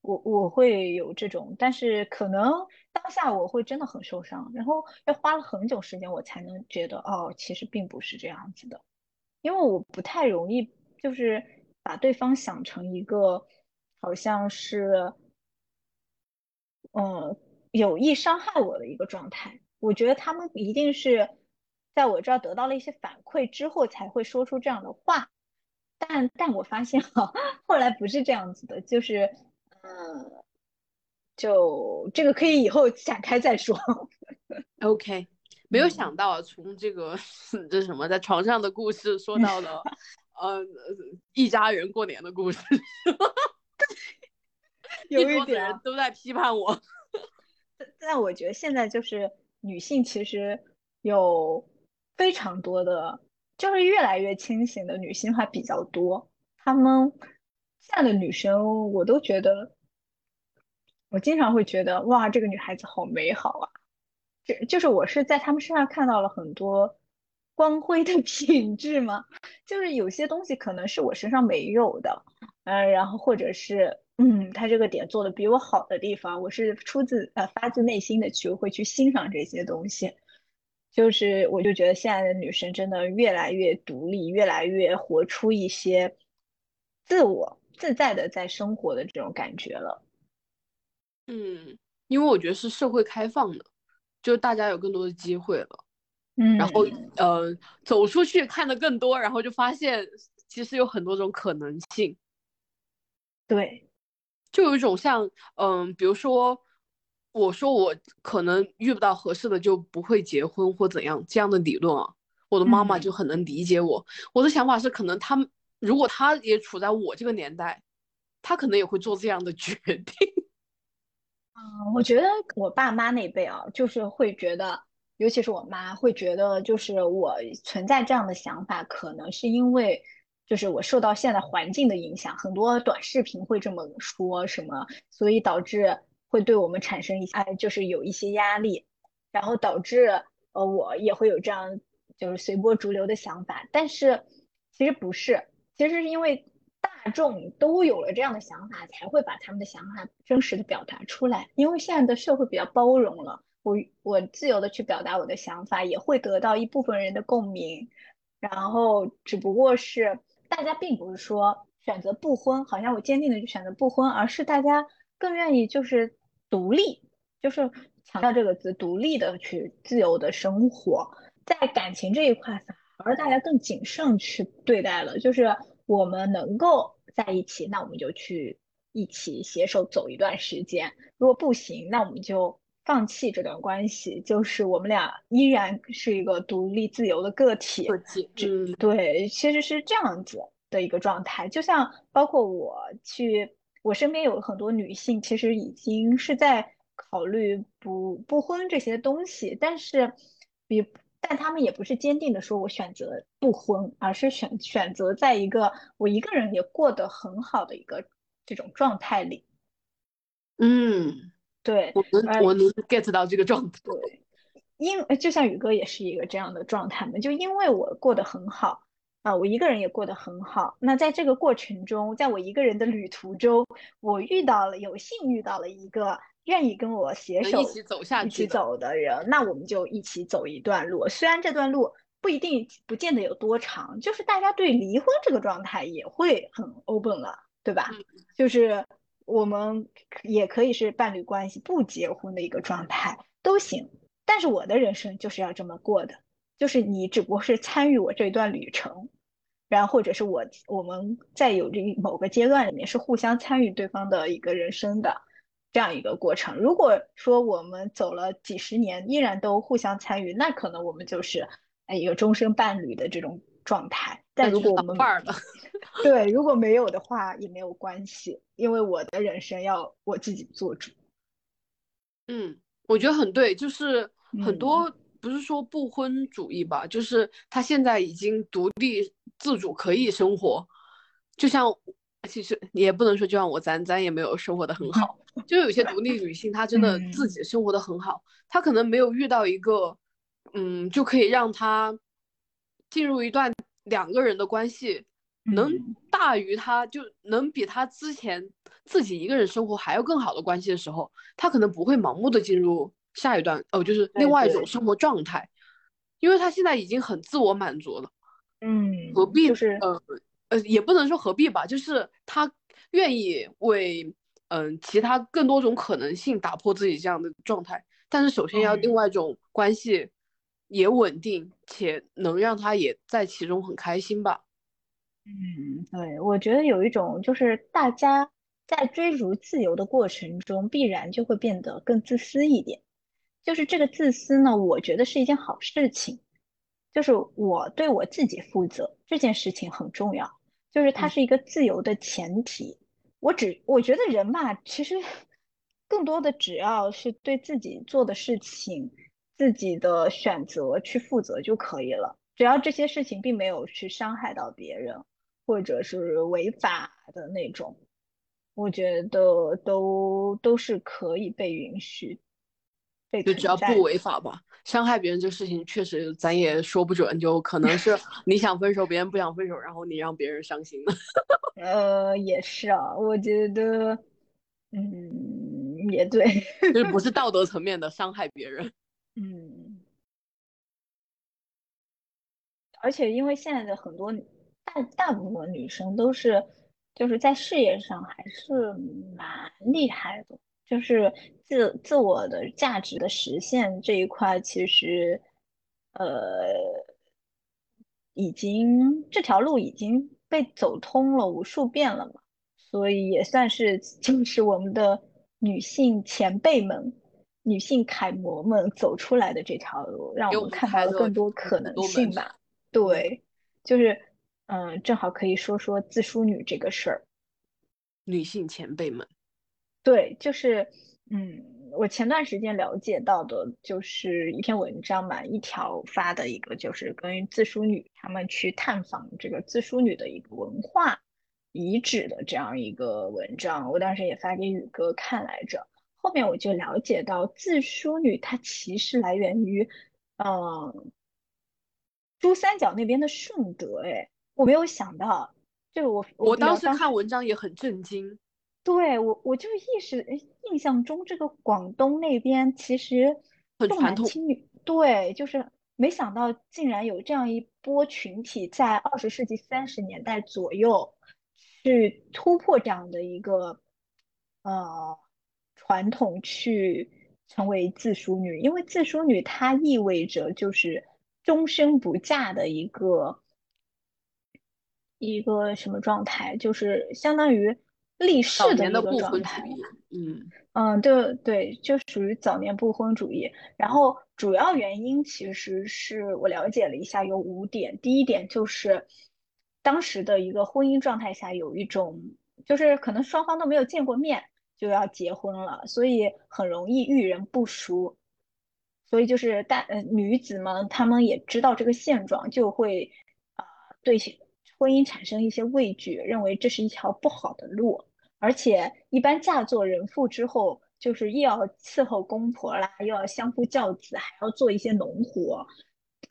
我我会有这种，但是可能当下我会真的很受伤，然后要花了很久时间，我才能觉得哦，其实并不是这样子的。因为我不太容易，就是把对方想成一个好像是，嗯，有意伤害我的一个状态。我觉得他们一定是在我这儿得到了一些反馈之后才会说出这样的话。但但我发现哈，后来不是这样子的，就是，嗯，就这个可以以后展开再说。OK。没有想到，从这个 这什么在床上的故事说到了，呃，一家人过年的故事，有一点都在批判我。但我觉得现在就是女性其实有非常多的，就是越来越清醒的女性还比较多。她们现在的女生，我都觉得，我经常会觉得，哇，这个女孩子好美好啊。就是我是在她们身上看到了很多光辉的 品质吗？就是有些东西可能是我身上没有的，嗯，然后或者是嗯，他这个点做的比我好的地方，我是出自呃发自内心的去会去欣赏这些东西。就是我就觉得现在的女生真的越来越独立，越来越活出一些自我自在的在生活的这种感觉了。嗯，因为我觉得是社会开放的。就大家有更多的机会了，嗯，然后呃走出去看的更多，然后就发现其实有很多种可能性。对，就有一种像嗯，比如说我说我可能遇不到合适的就不会结婚或怎样这样的理论啊，我的妈妈就很能理解我。我的想法是，可能他们如果他也处在我这个年代，他可能也会做这样的决定。嗯，我觉得我爸妈那辈啊，就是会觉得，尤其是我妈会觉得，就是我存在这样的想法，可能是因为，就是我受到现在环境的影响，很多短视频会这么说什么，所以导致会对我们产生一些，哎，就是有一些压力，然后导致呃我也会有这样就是随波逐流的想法，但是其实不是，其实是因为。大众都有了这样的想法，才会把他们的想法真实的表达出来。因为现在的社会比较包容了，我我自由的去表达我的想法，也会得到一部分人的共鸣。然后只不过是大家并不是说选择不婚，好像我坚定的就选择不婚，而是大家更愿意就是独立，就是强调这个字，独立的去自由的生活。在感情这一块，反而大家更谨慎去对待了。就是我们能够在一起，那我们就去一起携手走一段时间；如果不行，那我们就放弃这段关系。就是我们俩依然是一个独立自由的个体。对，其实是这样子的一个状态。就像包括我去，我身边有很多女性，其实已经是在考虑不不婚这些东西，但是比。但他们也不是坚定的说，我选择不婚，而是选选择在一个我一个人也过得很好的一个这种状态里。嗯，对，我能我能 get 到这个状态。对，因就像宇哥也是一个这样的状态嘛，就因为我过得很好啊，我一个人也过得很好。那在这个过程中，在我一个人的旅途中，我遇到了有幸遇到了一个。愿意跟我携手一起走下去、一起走的人，那我们就一起走一段路。虽然这段路不一定、不见得有多长，就是大家对离婚这个状态也会很 open 了，对吧？就是我们也可以是伴侣关系不结婚的一个状态都行。但是我的人生就是要这么过的，就是你只不过是参与我这段旅程，然后或者是我我们在有这某个阶段里面是互相参与对方的一个人生的。这样一个过程，如果说我们走了几十年，依然都互相参与，那可能我们就是哎一个终身伴侣的这种状态。但如果我们 对如果没有的话也没有关系，因为我的人生要我自己做主。嗯，我觉得很对，就是很多不是说不婚主义吧，就是他现在已经独立自主可以生活，就像。其实也不能说，就像我咱咱也没有生活的很好，就有些独立女性，她真的自己生活的很好，她可能没有遇到一个，嗯，就可以让她进入一段两个人的关系，能大于他就能比他之前自己一个人生活还要更好的关系的时候，他可能不会盲目的进入下一段哦，就是另外一种生活状态，因为他现在已经很自我满足了，嗯，何必就是。呃。呃，也不能说何必吧，就是他愿意为嗯其他更多种可能性打破自己这样的状态，但是首先要另外一种关系也稳定且能让他也在其中很开心吧。嗯，对，我觉得有一种就是大家在追逐自由的过程中，必然就会变得更自私一点。就是这个自私呢，我觉得是一件好事情，就是我对我自己负责这件事情很重要。就是它是一个自由的前提，我只我觉得人吧，其实 更多的只要是对自己做的事情、自己的选择去负责就可以了。只要这些事情并没有去伤害到别人，或者是违法的那种，我觉得都都是可以被允许。就只要不违法吧，伤害别人这事情确实咱也说不准，就可能是 你想分手，别人不想分手，然后你让别人伤心了。呃，也是啊，我觉得，嗯，也对，就是不是道德层面的伤害别人。嗯，而且因为现在的很多大大部分女生都是就是在事业上还是蛮厉害的。就是自自我的价值的实现这一块，其实，呃，已经这条路已经被走通了无数遍了嘛，所以也算是 就是我们的女性前辈们、女性楷模们走出来的这条路，让我们看到了更多可能性吧。对，就是嗯，正好可以说说自梳女这个事儿，女性前辈们。对，就是，嗯，我前段时间了解到的，就是一篇文章嘛，一条发的一个，就是关于自梳女他们去探访这个自梳女的一个文化遗址的这样一个文章，我当时也发给宇哥看来着。后面我就了解到，自梳女它其实来源于，嗯，珠三角那边的顺德，哎，我没有想到，就我我当时看文章也很震惊。对我，我就意识，印象中这个广东那边其实重男轻女，对，就是没想到竟然有这样一波群体在二十世纪三十年代左右去突破这样的一个呃传统去成为自梳女，因为自梳女它意味着就是终身不嫁的一个一个什么状态，就是相当于立誓的一个状态。嗯嗯，对对，就属于早年不婚主义。然后主要原因其实是我了解了一下，有五点。第一点就是当时的一个婚姻状态下有一种，就是可能双方都没有见过面。就要结婚了，所以很容易遇人不淑，所以就是大呃女子们，她们也知道这个现状，就会啊对婚姻产生一些畏惧，认为这是一条不好的路，而且一般嫁做人妇之后，就是又要伺候公婆啦，又要相夫教子，还要做一些农活，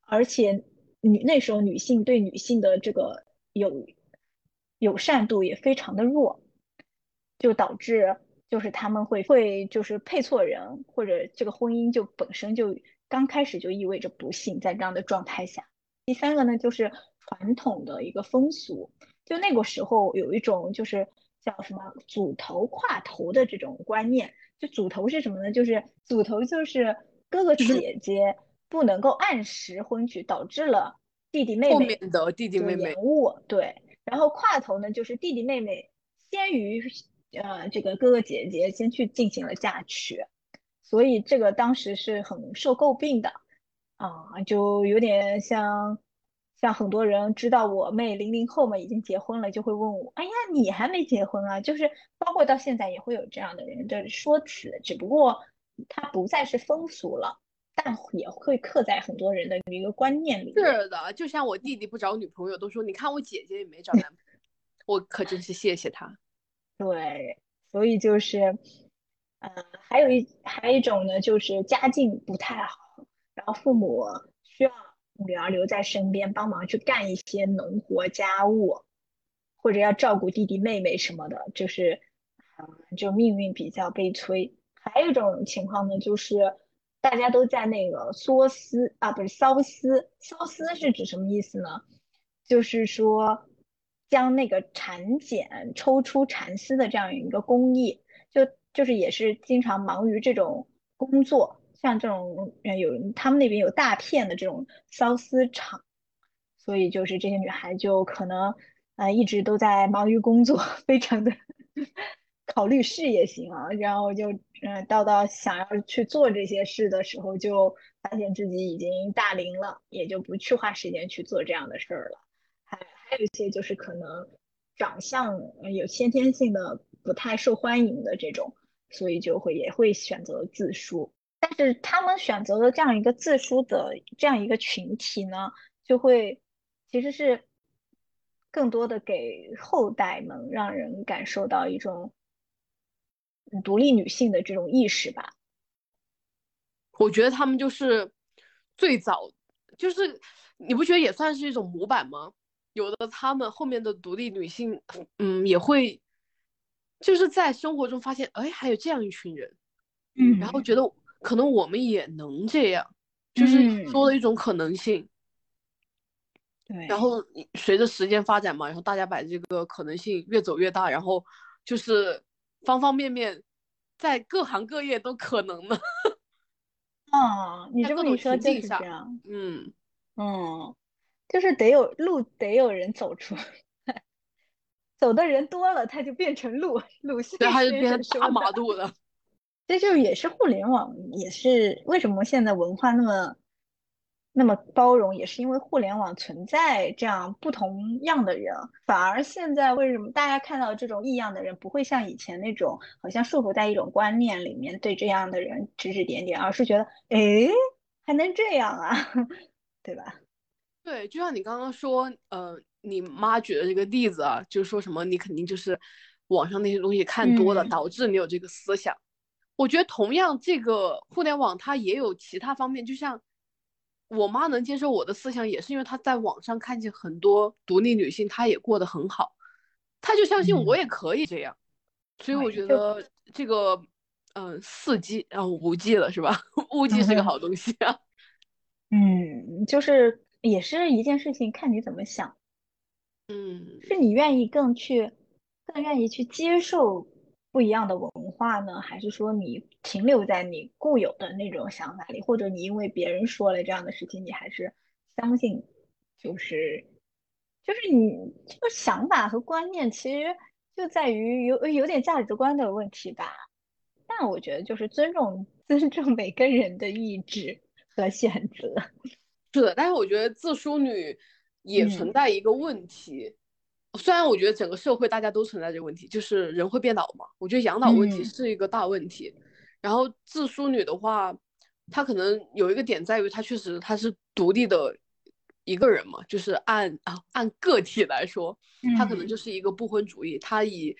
而且女那时候女性对女性的这个友友善度也非常的弱，就导致。就是他们会会就是配错人，或者这个婚姻就本身就刚开始就意味着不幸，在这样的状态下。第三个呢，就是传统的一个风俗，就那个时候有一种就是叫什么祖头跨头的这种观念。就祖头是什么呢？就是祖头就是哥哥姐姐不能够按时婚娶，导致了弟弟妹妹的弟弟妹妹延误。对，然后跨头呢，就是弟弟妹妹先于。呃，这个哥哥姐姐先去进行了嫁娶，所以这个当时是很受诟病的啊，就有点像像很多人知道我妹零零后嘛已经结婚了，就会问我，哎呀，你还没结婚啊？就是包括到现在也会有这样的人的说辞，只不过它不再是风俗了，但也会刻在很多人的一个观念里。是的，就像我弟弟不找女朋友，都说你看我姐姐也没找男朋友，我可真是谢谢他。对，所以就是，呃，还有一还有一种呢，就是家境不太好，然后父母需要女儿留在身边帮忙去干一些农活家务，或者要照顾弟弟妹妹什么的，就是，就命运比较悲催。还有一种情况呢，就是大家都在那个梭丝啊，不是缫丝，缫丝是指什么意思呢？就是说。将那个蚕茧抽出蚕丝的这样一个工艺，就就是也是经常忙于这种工作，像这种呃有他们那边有大片的这种缫丝厂，所以就是这些女孩就可能呃一直都在忙于工作，非常的考虑事业心啊，然后就嗯到到想要去做这些事的时候，就发现自己已经大龄了，也就不去花时间去做这样的事儿了。还有一些就是可能长相有先天性的不太受欢迎的这种，所以就会也会选择自梳。但是他们选择的这样一个自梳的这样一个群体呢，就会其实是更多的给后代们让人感受到一种独立女性的这种意识吧。我觉得他们就是最早，就是你不觉得也算是一种模板吗？有的他们后面的独立女性，嗯，也会就是在生活中发现，哎，还有这样一群人，嗯，然后觉得可能我们也能这样，就是多了一种可能性。对，然后随着时间发展嘛，然后大家把这个可能性越走越大，然后就是方方面面，在各行各业都可能的。啊，你这么一说就是这样，嗯嗯。就是得有路，得有人走出，走的人多了，它就变成路，路线它就变成大马路了。这就也是互联网，也是为什么现在文化那么那么包容，也是因为互联网存在这样不同样的人。反而现在为什么大家看到这种异样的人，不会像以前那种好像束缚在一种观念里面，对这样的人指指点点，而是觉得，哎，还能这样啊，对吧？对，就像你刚刚说，呃，你妈举的这个例子啊，就是说什么你肯定就是网上那些东西看多了，导致你有这个思想。我觉得同样，这个互联网它也有其他方面，就像我妈能接受我的思想，也是因为她在网上看见很多独立女性，她也过得很好，她就相信我也可以这样。所以我觉得这个，嗯，四 G 啊五 G 了是吧？五 G 是个好东西啊。嗯，就是。也是一件事情，看你怎么想。嗯，是你愿意更去，更愿意去接受不不一样的文化呢？还是说你停留在你固有的那种想法里，或者你因为别人说了这样的事情，你还是相信？就是就是你这个想法和观念，其实就在于有有点价值观的问题吧。但我觉得就是尊重 尊重每个人的意志和选择。是的，但是我觉得自梳女也存在一个问题。虽然我觉得整个社会大家都存在这个问题，就是人会变老嘛。我觉得养老问题是一个大问题。然后自梳女的话，她可能有一个点在于，她确实她是独立的一个人嘛，就是按啊按个体来说，她可能就是一个不婚主义。她以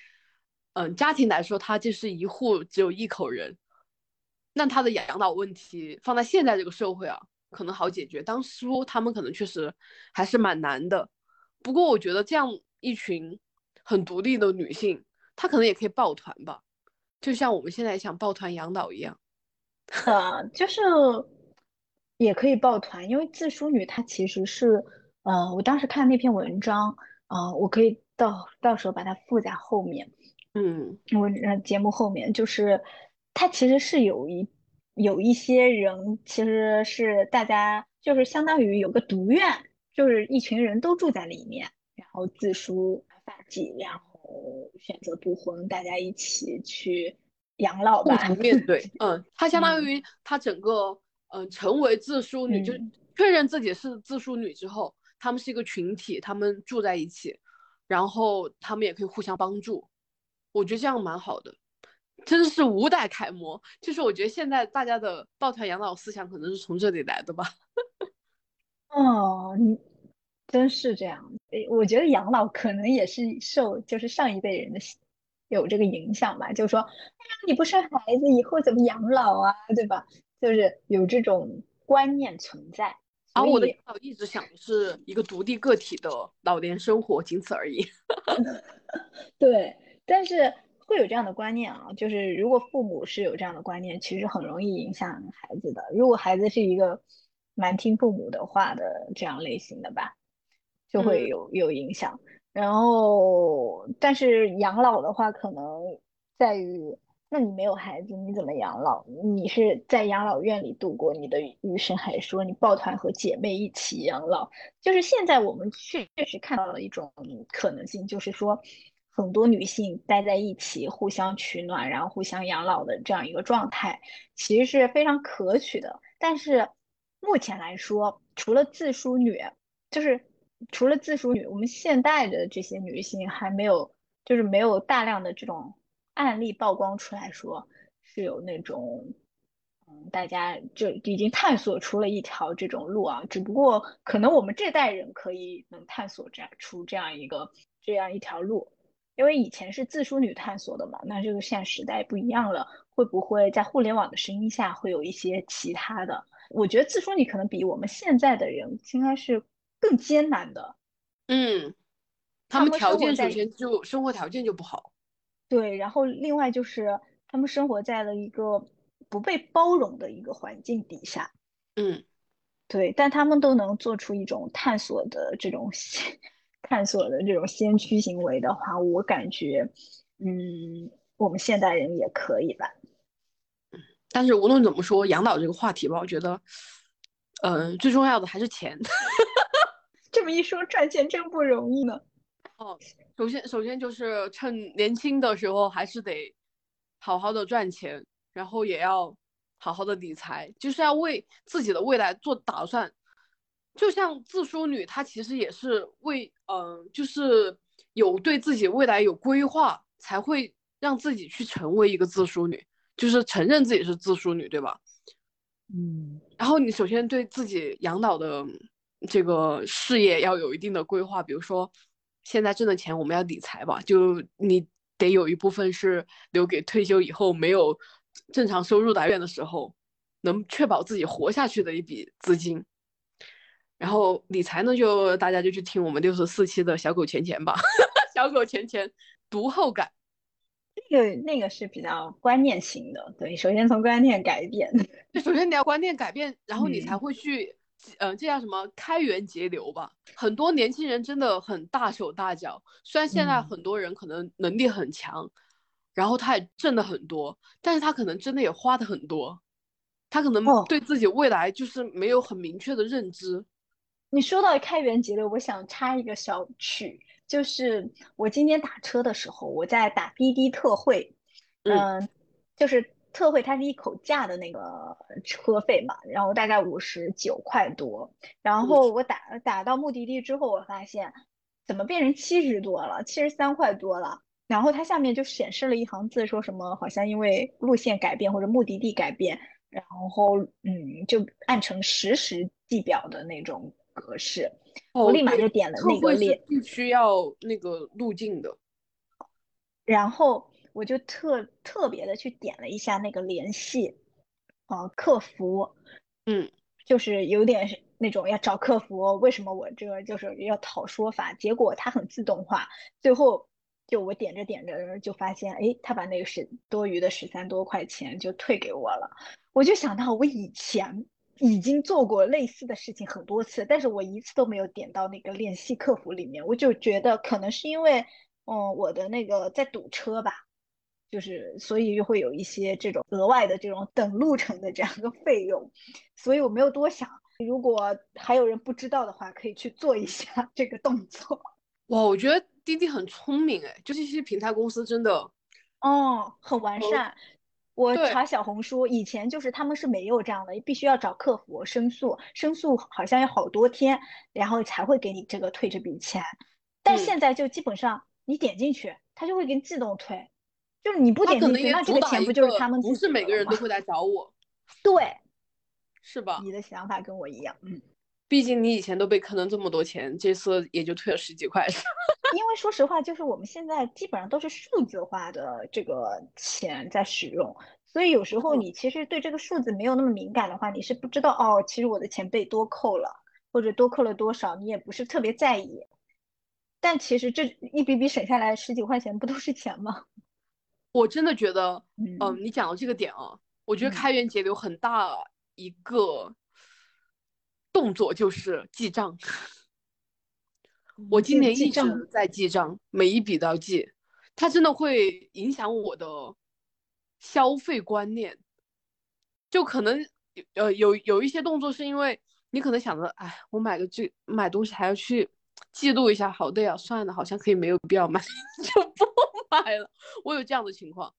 嗯家庭来说，她就是一户只有一口人。那她的养老问题放在现在这个社会啊，可能好解决。当叔他们可能确实还是蛮难的。不过我觉得这样。一群很独立的女性，她可能也可以抱团吧，就像我们现在想抱团养老一样。呃，就是也可以抱团，因为自梳女她其实是，呃，我当时看那篇文章，呃，我可以到到时候把它附在后面，嗯，我节目后面就是它其实是有一有一些人其实是大家就是相当于有个独院，就是一群人都住在里面。然后自梳发髻，然后选择不婚，大家一起去养老吧。面对，嗯，他相当于他整个，嗯，成为自梳女，就确认自己是自梳女之后，他们是一个群体，他们住在一起，然后他们也可以互相帮助。我觉得这样蛮好的，真的是五代楷模。就是我觉得现在大家的抱团养老思想可能是从这里来的吧。哦，你。真是这样，诶，我觉得养老可能也是受就是上一辈人的有这个影响吧，就是说，哎呀，你不生孩子，以后怎么养老啊，对吧？就是有这种观念存在。而我的养老一直想的是一个独立个体的老年生活，仅此而已。对，但是会有这样的观念啊，就是如果父母是有这样的观念，其实很容易影响孩子的。如果孩子是一个蛮听父母的话的这样类型的吧。就会有有影响，然后但是养老的话，可能在于，那你没有孩子，你怎么养老？你是在养老院里度过你的余生，还是说你抱团和姐妹一起养老？就是现在我们确确实看到了一种可能性，就是说很多女性待在一起，互相取暖，然后互相养老的这样一个状态，其实是非常可取的。但是目前来说，除了自梳女，就是。除了自梳女，我们现代的这些女性还没有，就是没有大量的这种案例曝光出来说是有那种，嗯，大家就已经探索出了一条这种路啊。只不过可能我们这代人可以能探索这样出这样一个这样一条路，因为以前是自梳女探索的嘛。那这个现在时代不一样了，会不会在互联网的声音下会有一些其他的？我觉得自梳女可能比我们现在的人应该是。更艰难的，嗯，他们条件首先就生活条件就不好，对，然后另外就是他们生活在了一个不被包容的一个环境底下，嗯，对，但他们都能做出一种探索的这种 探索的这种先驱行为的话，我感觉，嗯，我们现代人也可以吧，嗯，但是无论怎么说，养老这个话题吧，我觉得，嗯，最重要的还是钱。这么一说，赚钱真不容易呢。哦，首先，首先就是趁年轻的时候，还是得好好的赚钱，然后也要好好的理财，就是要为自己的未来做打算。就像自梳女，她其实也是为，嗯，就是有对自己未来有规划，才会让自己去成为一个自梳女，就是承认自己是自梳女，对吧？嗯。然后你首先对自己养老的。这个事业要有一定的规划，比如说现在挣的钱我们要理财吧，就你得有一部分是留给退休以后没有正常收入来源的时候，能确保自己活下去的一笔资金。然后理财呢，就大家就去听我们六十四期的小狗钱钱吧，小狗钱钱读后感。那个那个是比较观念型的，对，首先从观念改变，首先你要观念改变，然后你才会去。嗯，这叫什么开源节流吧？很多年轻人真的很大手大脚，虽然现在很多人可能能力很强，然后他也挣的很多，但是他可能真的也花的很多，他可能哦对自己未来就是没有很明确的认知。你说到开源节流，我想插一个小曲，就是我今天打车的时候，我在打滴滴特惠，嗯。嗯、就是特惠它是一口价的那个车费嘛，然后大概五十九块多，然后我打打到目的地之后，我发现怎么变成七十多了，七十三块多了。然后它下面就显示了一行字，说什么好像因为路线改变或者目的地改变，然后嗯，就按成实时计表的那种格式，我哦，立马就点了那个列，必须要那个路径的。然后我就特特别的去点了一下那个联系，啊、客服，嗯。就是有点是那种要找客服，为什么我这个就是要讨说法，结果它很自动化，最后就我点着点着就发现，哎，他把那个十多余的十三多块钱就退给我了，我就想到我以前已经做过类似的事情很多次，但是我一次都没有点到那个联系客服里面，我就觉得可能是因为，嗯，我的那个在堵车吧。就是所以就会有一些这种额外的这种等路程的这样一个费用，所以我没有多想。如果还有人不知道的话，可以去做一下这个动作。哇，我觉得滴滴很聪明哎，就这些平台公司真的，哦，很完哦善。我查小红书，以前就是他们是没有这样的，必须要找客服申诉，申诉好像要好多天，然后才会给你这个退这笔钱。但嗯现在就基本上你点进去，他就会给你自动退，就是你不点进去，那这个钱不就是他们不是每自己的了吗？个人都会来找我，对，是吧？你的想法跟我一样，嗯。毕竟你以前都被坑了这么多钱，这次也就退了十几块。因为说实话，就是我们现在基本上都是数字化的这个钱在使用，所以有时候嗯你其实对这个数字没有那么敏感的话，你是不知道哦，其实我的钱被多扣了，或者多扣了多少，你也不是特别在意。但其实这一笔笔省下来十几块钱，不都是钱吗？我真的觉得，嗯、嗯你讲到这个点啊，我觉得嗯开源节流很大一个动作就是记账。我今年一直在记账，每一笔都要记，它真的会影响我的消费观念。就可能呃有有一些动作是因为你可能想着，哎，我买个这买东西还要去记录一下，好的呀，算了，好像可以没有必要买，就不买了。我有这样的情况，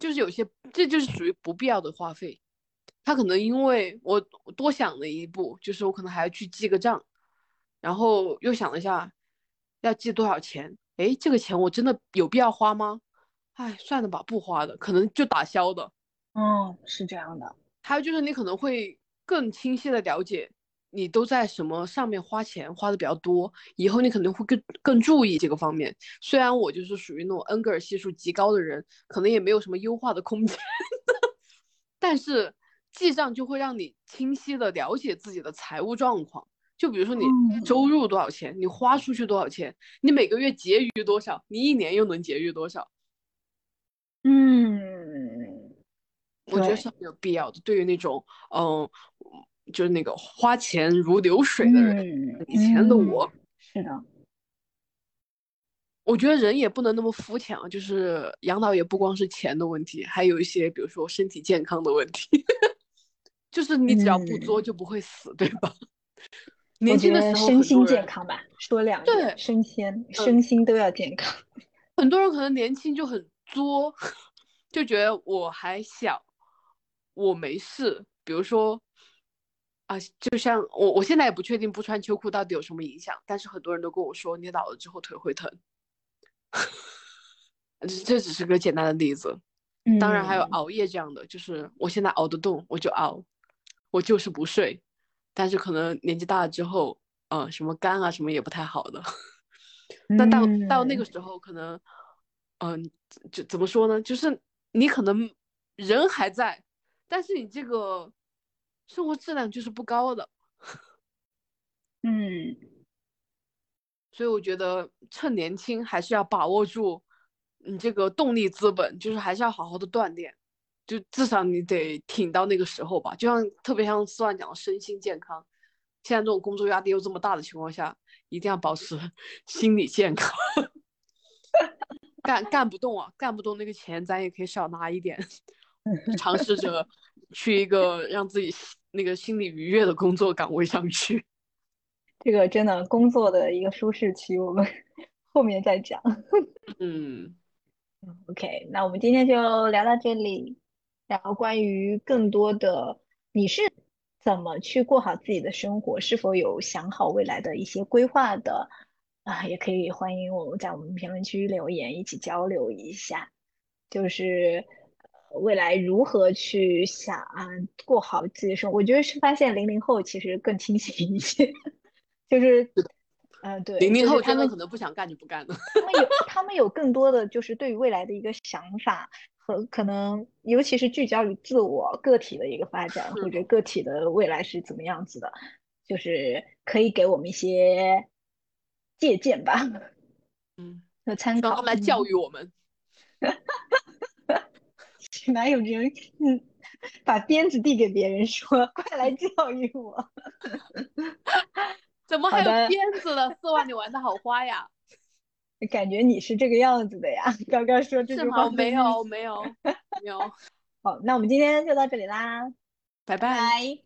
就是有些这就是属于不必要的花费。他可能因为我我多想了一步，就是我可能还要去记个账，然后又想了一下要记多少钱，诶，这个钱我真的有必要花吗？哎，算了吧，不花的，可能就打消的。嗯，是这样的。还有就是你可能会更清晰的了解你都在什么上面花钱花的比较多，以后你可能会更更注意这个方面。虽然我就是属于那种恩格尔系数极高的人，可能也没有什么优化的空间，但是记账就会让你清晰的了解自己的财务状况。就比如说你嗯收入多少钱，你花出去多少钱，你每个月结余多少，你一年又能结余多少。嗯，我觉得是很有必要的。对于那种嗯，就是那个花钱如流水的人，嗯以前的嗯我，是的，我觉得人也不能那么肤浅啊。就是养老也不光是钱的问题，还有一些比如说身体健康的问题。就是你只要不作嗯就不会死，对吧？年轻的时候身心健康吧，说两对点，身心身心都要健康。很多人可能年轻就很作，就觉得我还小，我没事。比如说，啊，就像我，我现在也不确定不穿秋裤到底有什么影响，但是很多人都跟我说，你老了之后腿会疼。这这只是个简单的例子，当然还有嗯熬夜这样的，就是我现在熬得动，我就熬，我就是不睡，但是可能年纪大了之后，呃，什么肝啊什么也不太好的。那到到那个嗯时候，可能，嗯、就怎么说呢？就是你可能人还在，但是你这个生活质量就是不高的。嗯所以我觉得趁年轻还是要把握住你这个动力资本，就是还是要好好的锻炼，就至少你得挺到那个时候吧。就像特别像四万讲的身心健康，现在这种工作压力又这么大的情况下，一定要保持 心理健康。干干不动啊，干不动那个钱，咱也可以少拿一点，尝试着去一个让自己那个心理愉悦的工作岗位上去。这个真的工作的一个舒适区，我们后面再讲。嗯，OK，那我们今天就聊到这里。然后关于更多的，你是怎么去过好自己的生活？是否有想好未来的一些规划的？啊，也可以欢迎我们在我们评论区留言，一起交流一下。就是未来如何去想啊，过好自己的生活？我觉得是发现零零后其实更清醒一些，就是，嗯，对，零零后他们可能不想干就不干了。他们有，他们有更多的就是对于未来的一个想法和可能，尤其是聚焦于自我个体的一个发展，或者个体的未来是怎么样子的，就是可以给我们一些。借鉴吧，嗯，和参考，来教育我们。哪有人嗯把鞭子递给别人说快来教育我？怎么还有鞭子了？四万，你玩的好花呀！感觉你是这个样子的呀。刚刚说这句话没有没有没有。好，那我们今天就到这里啦，拜拜。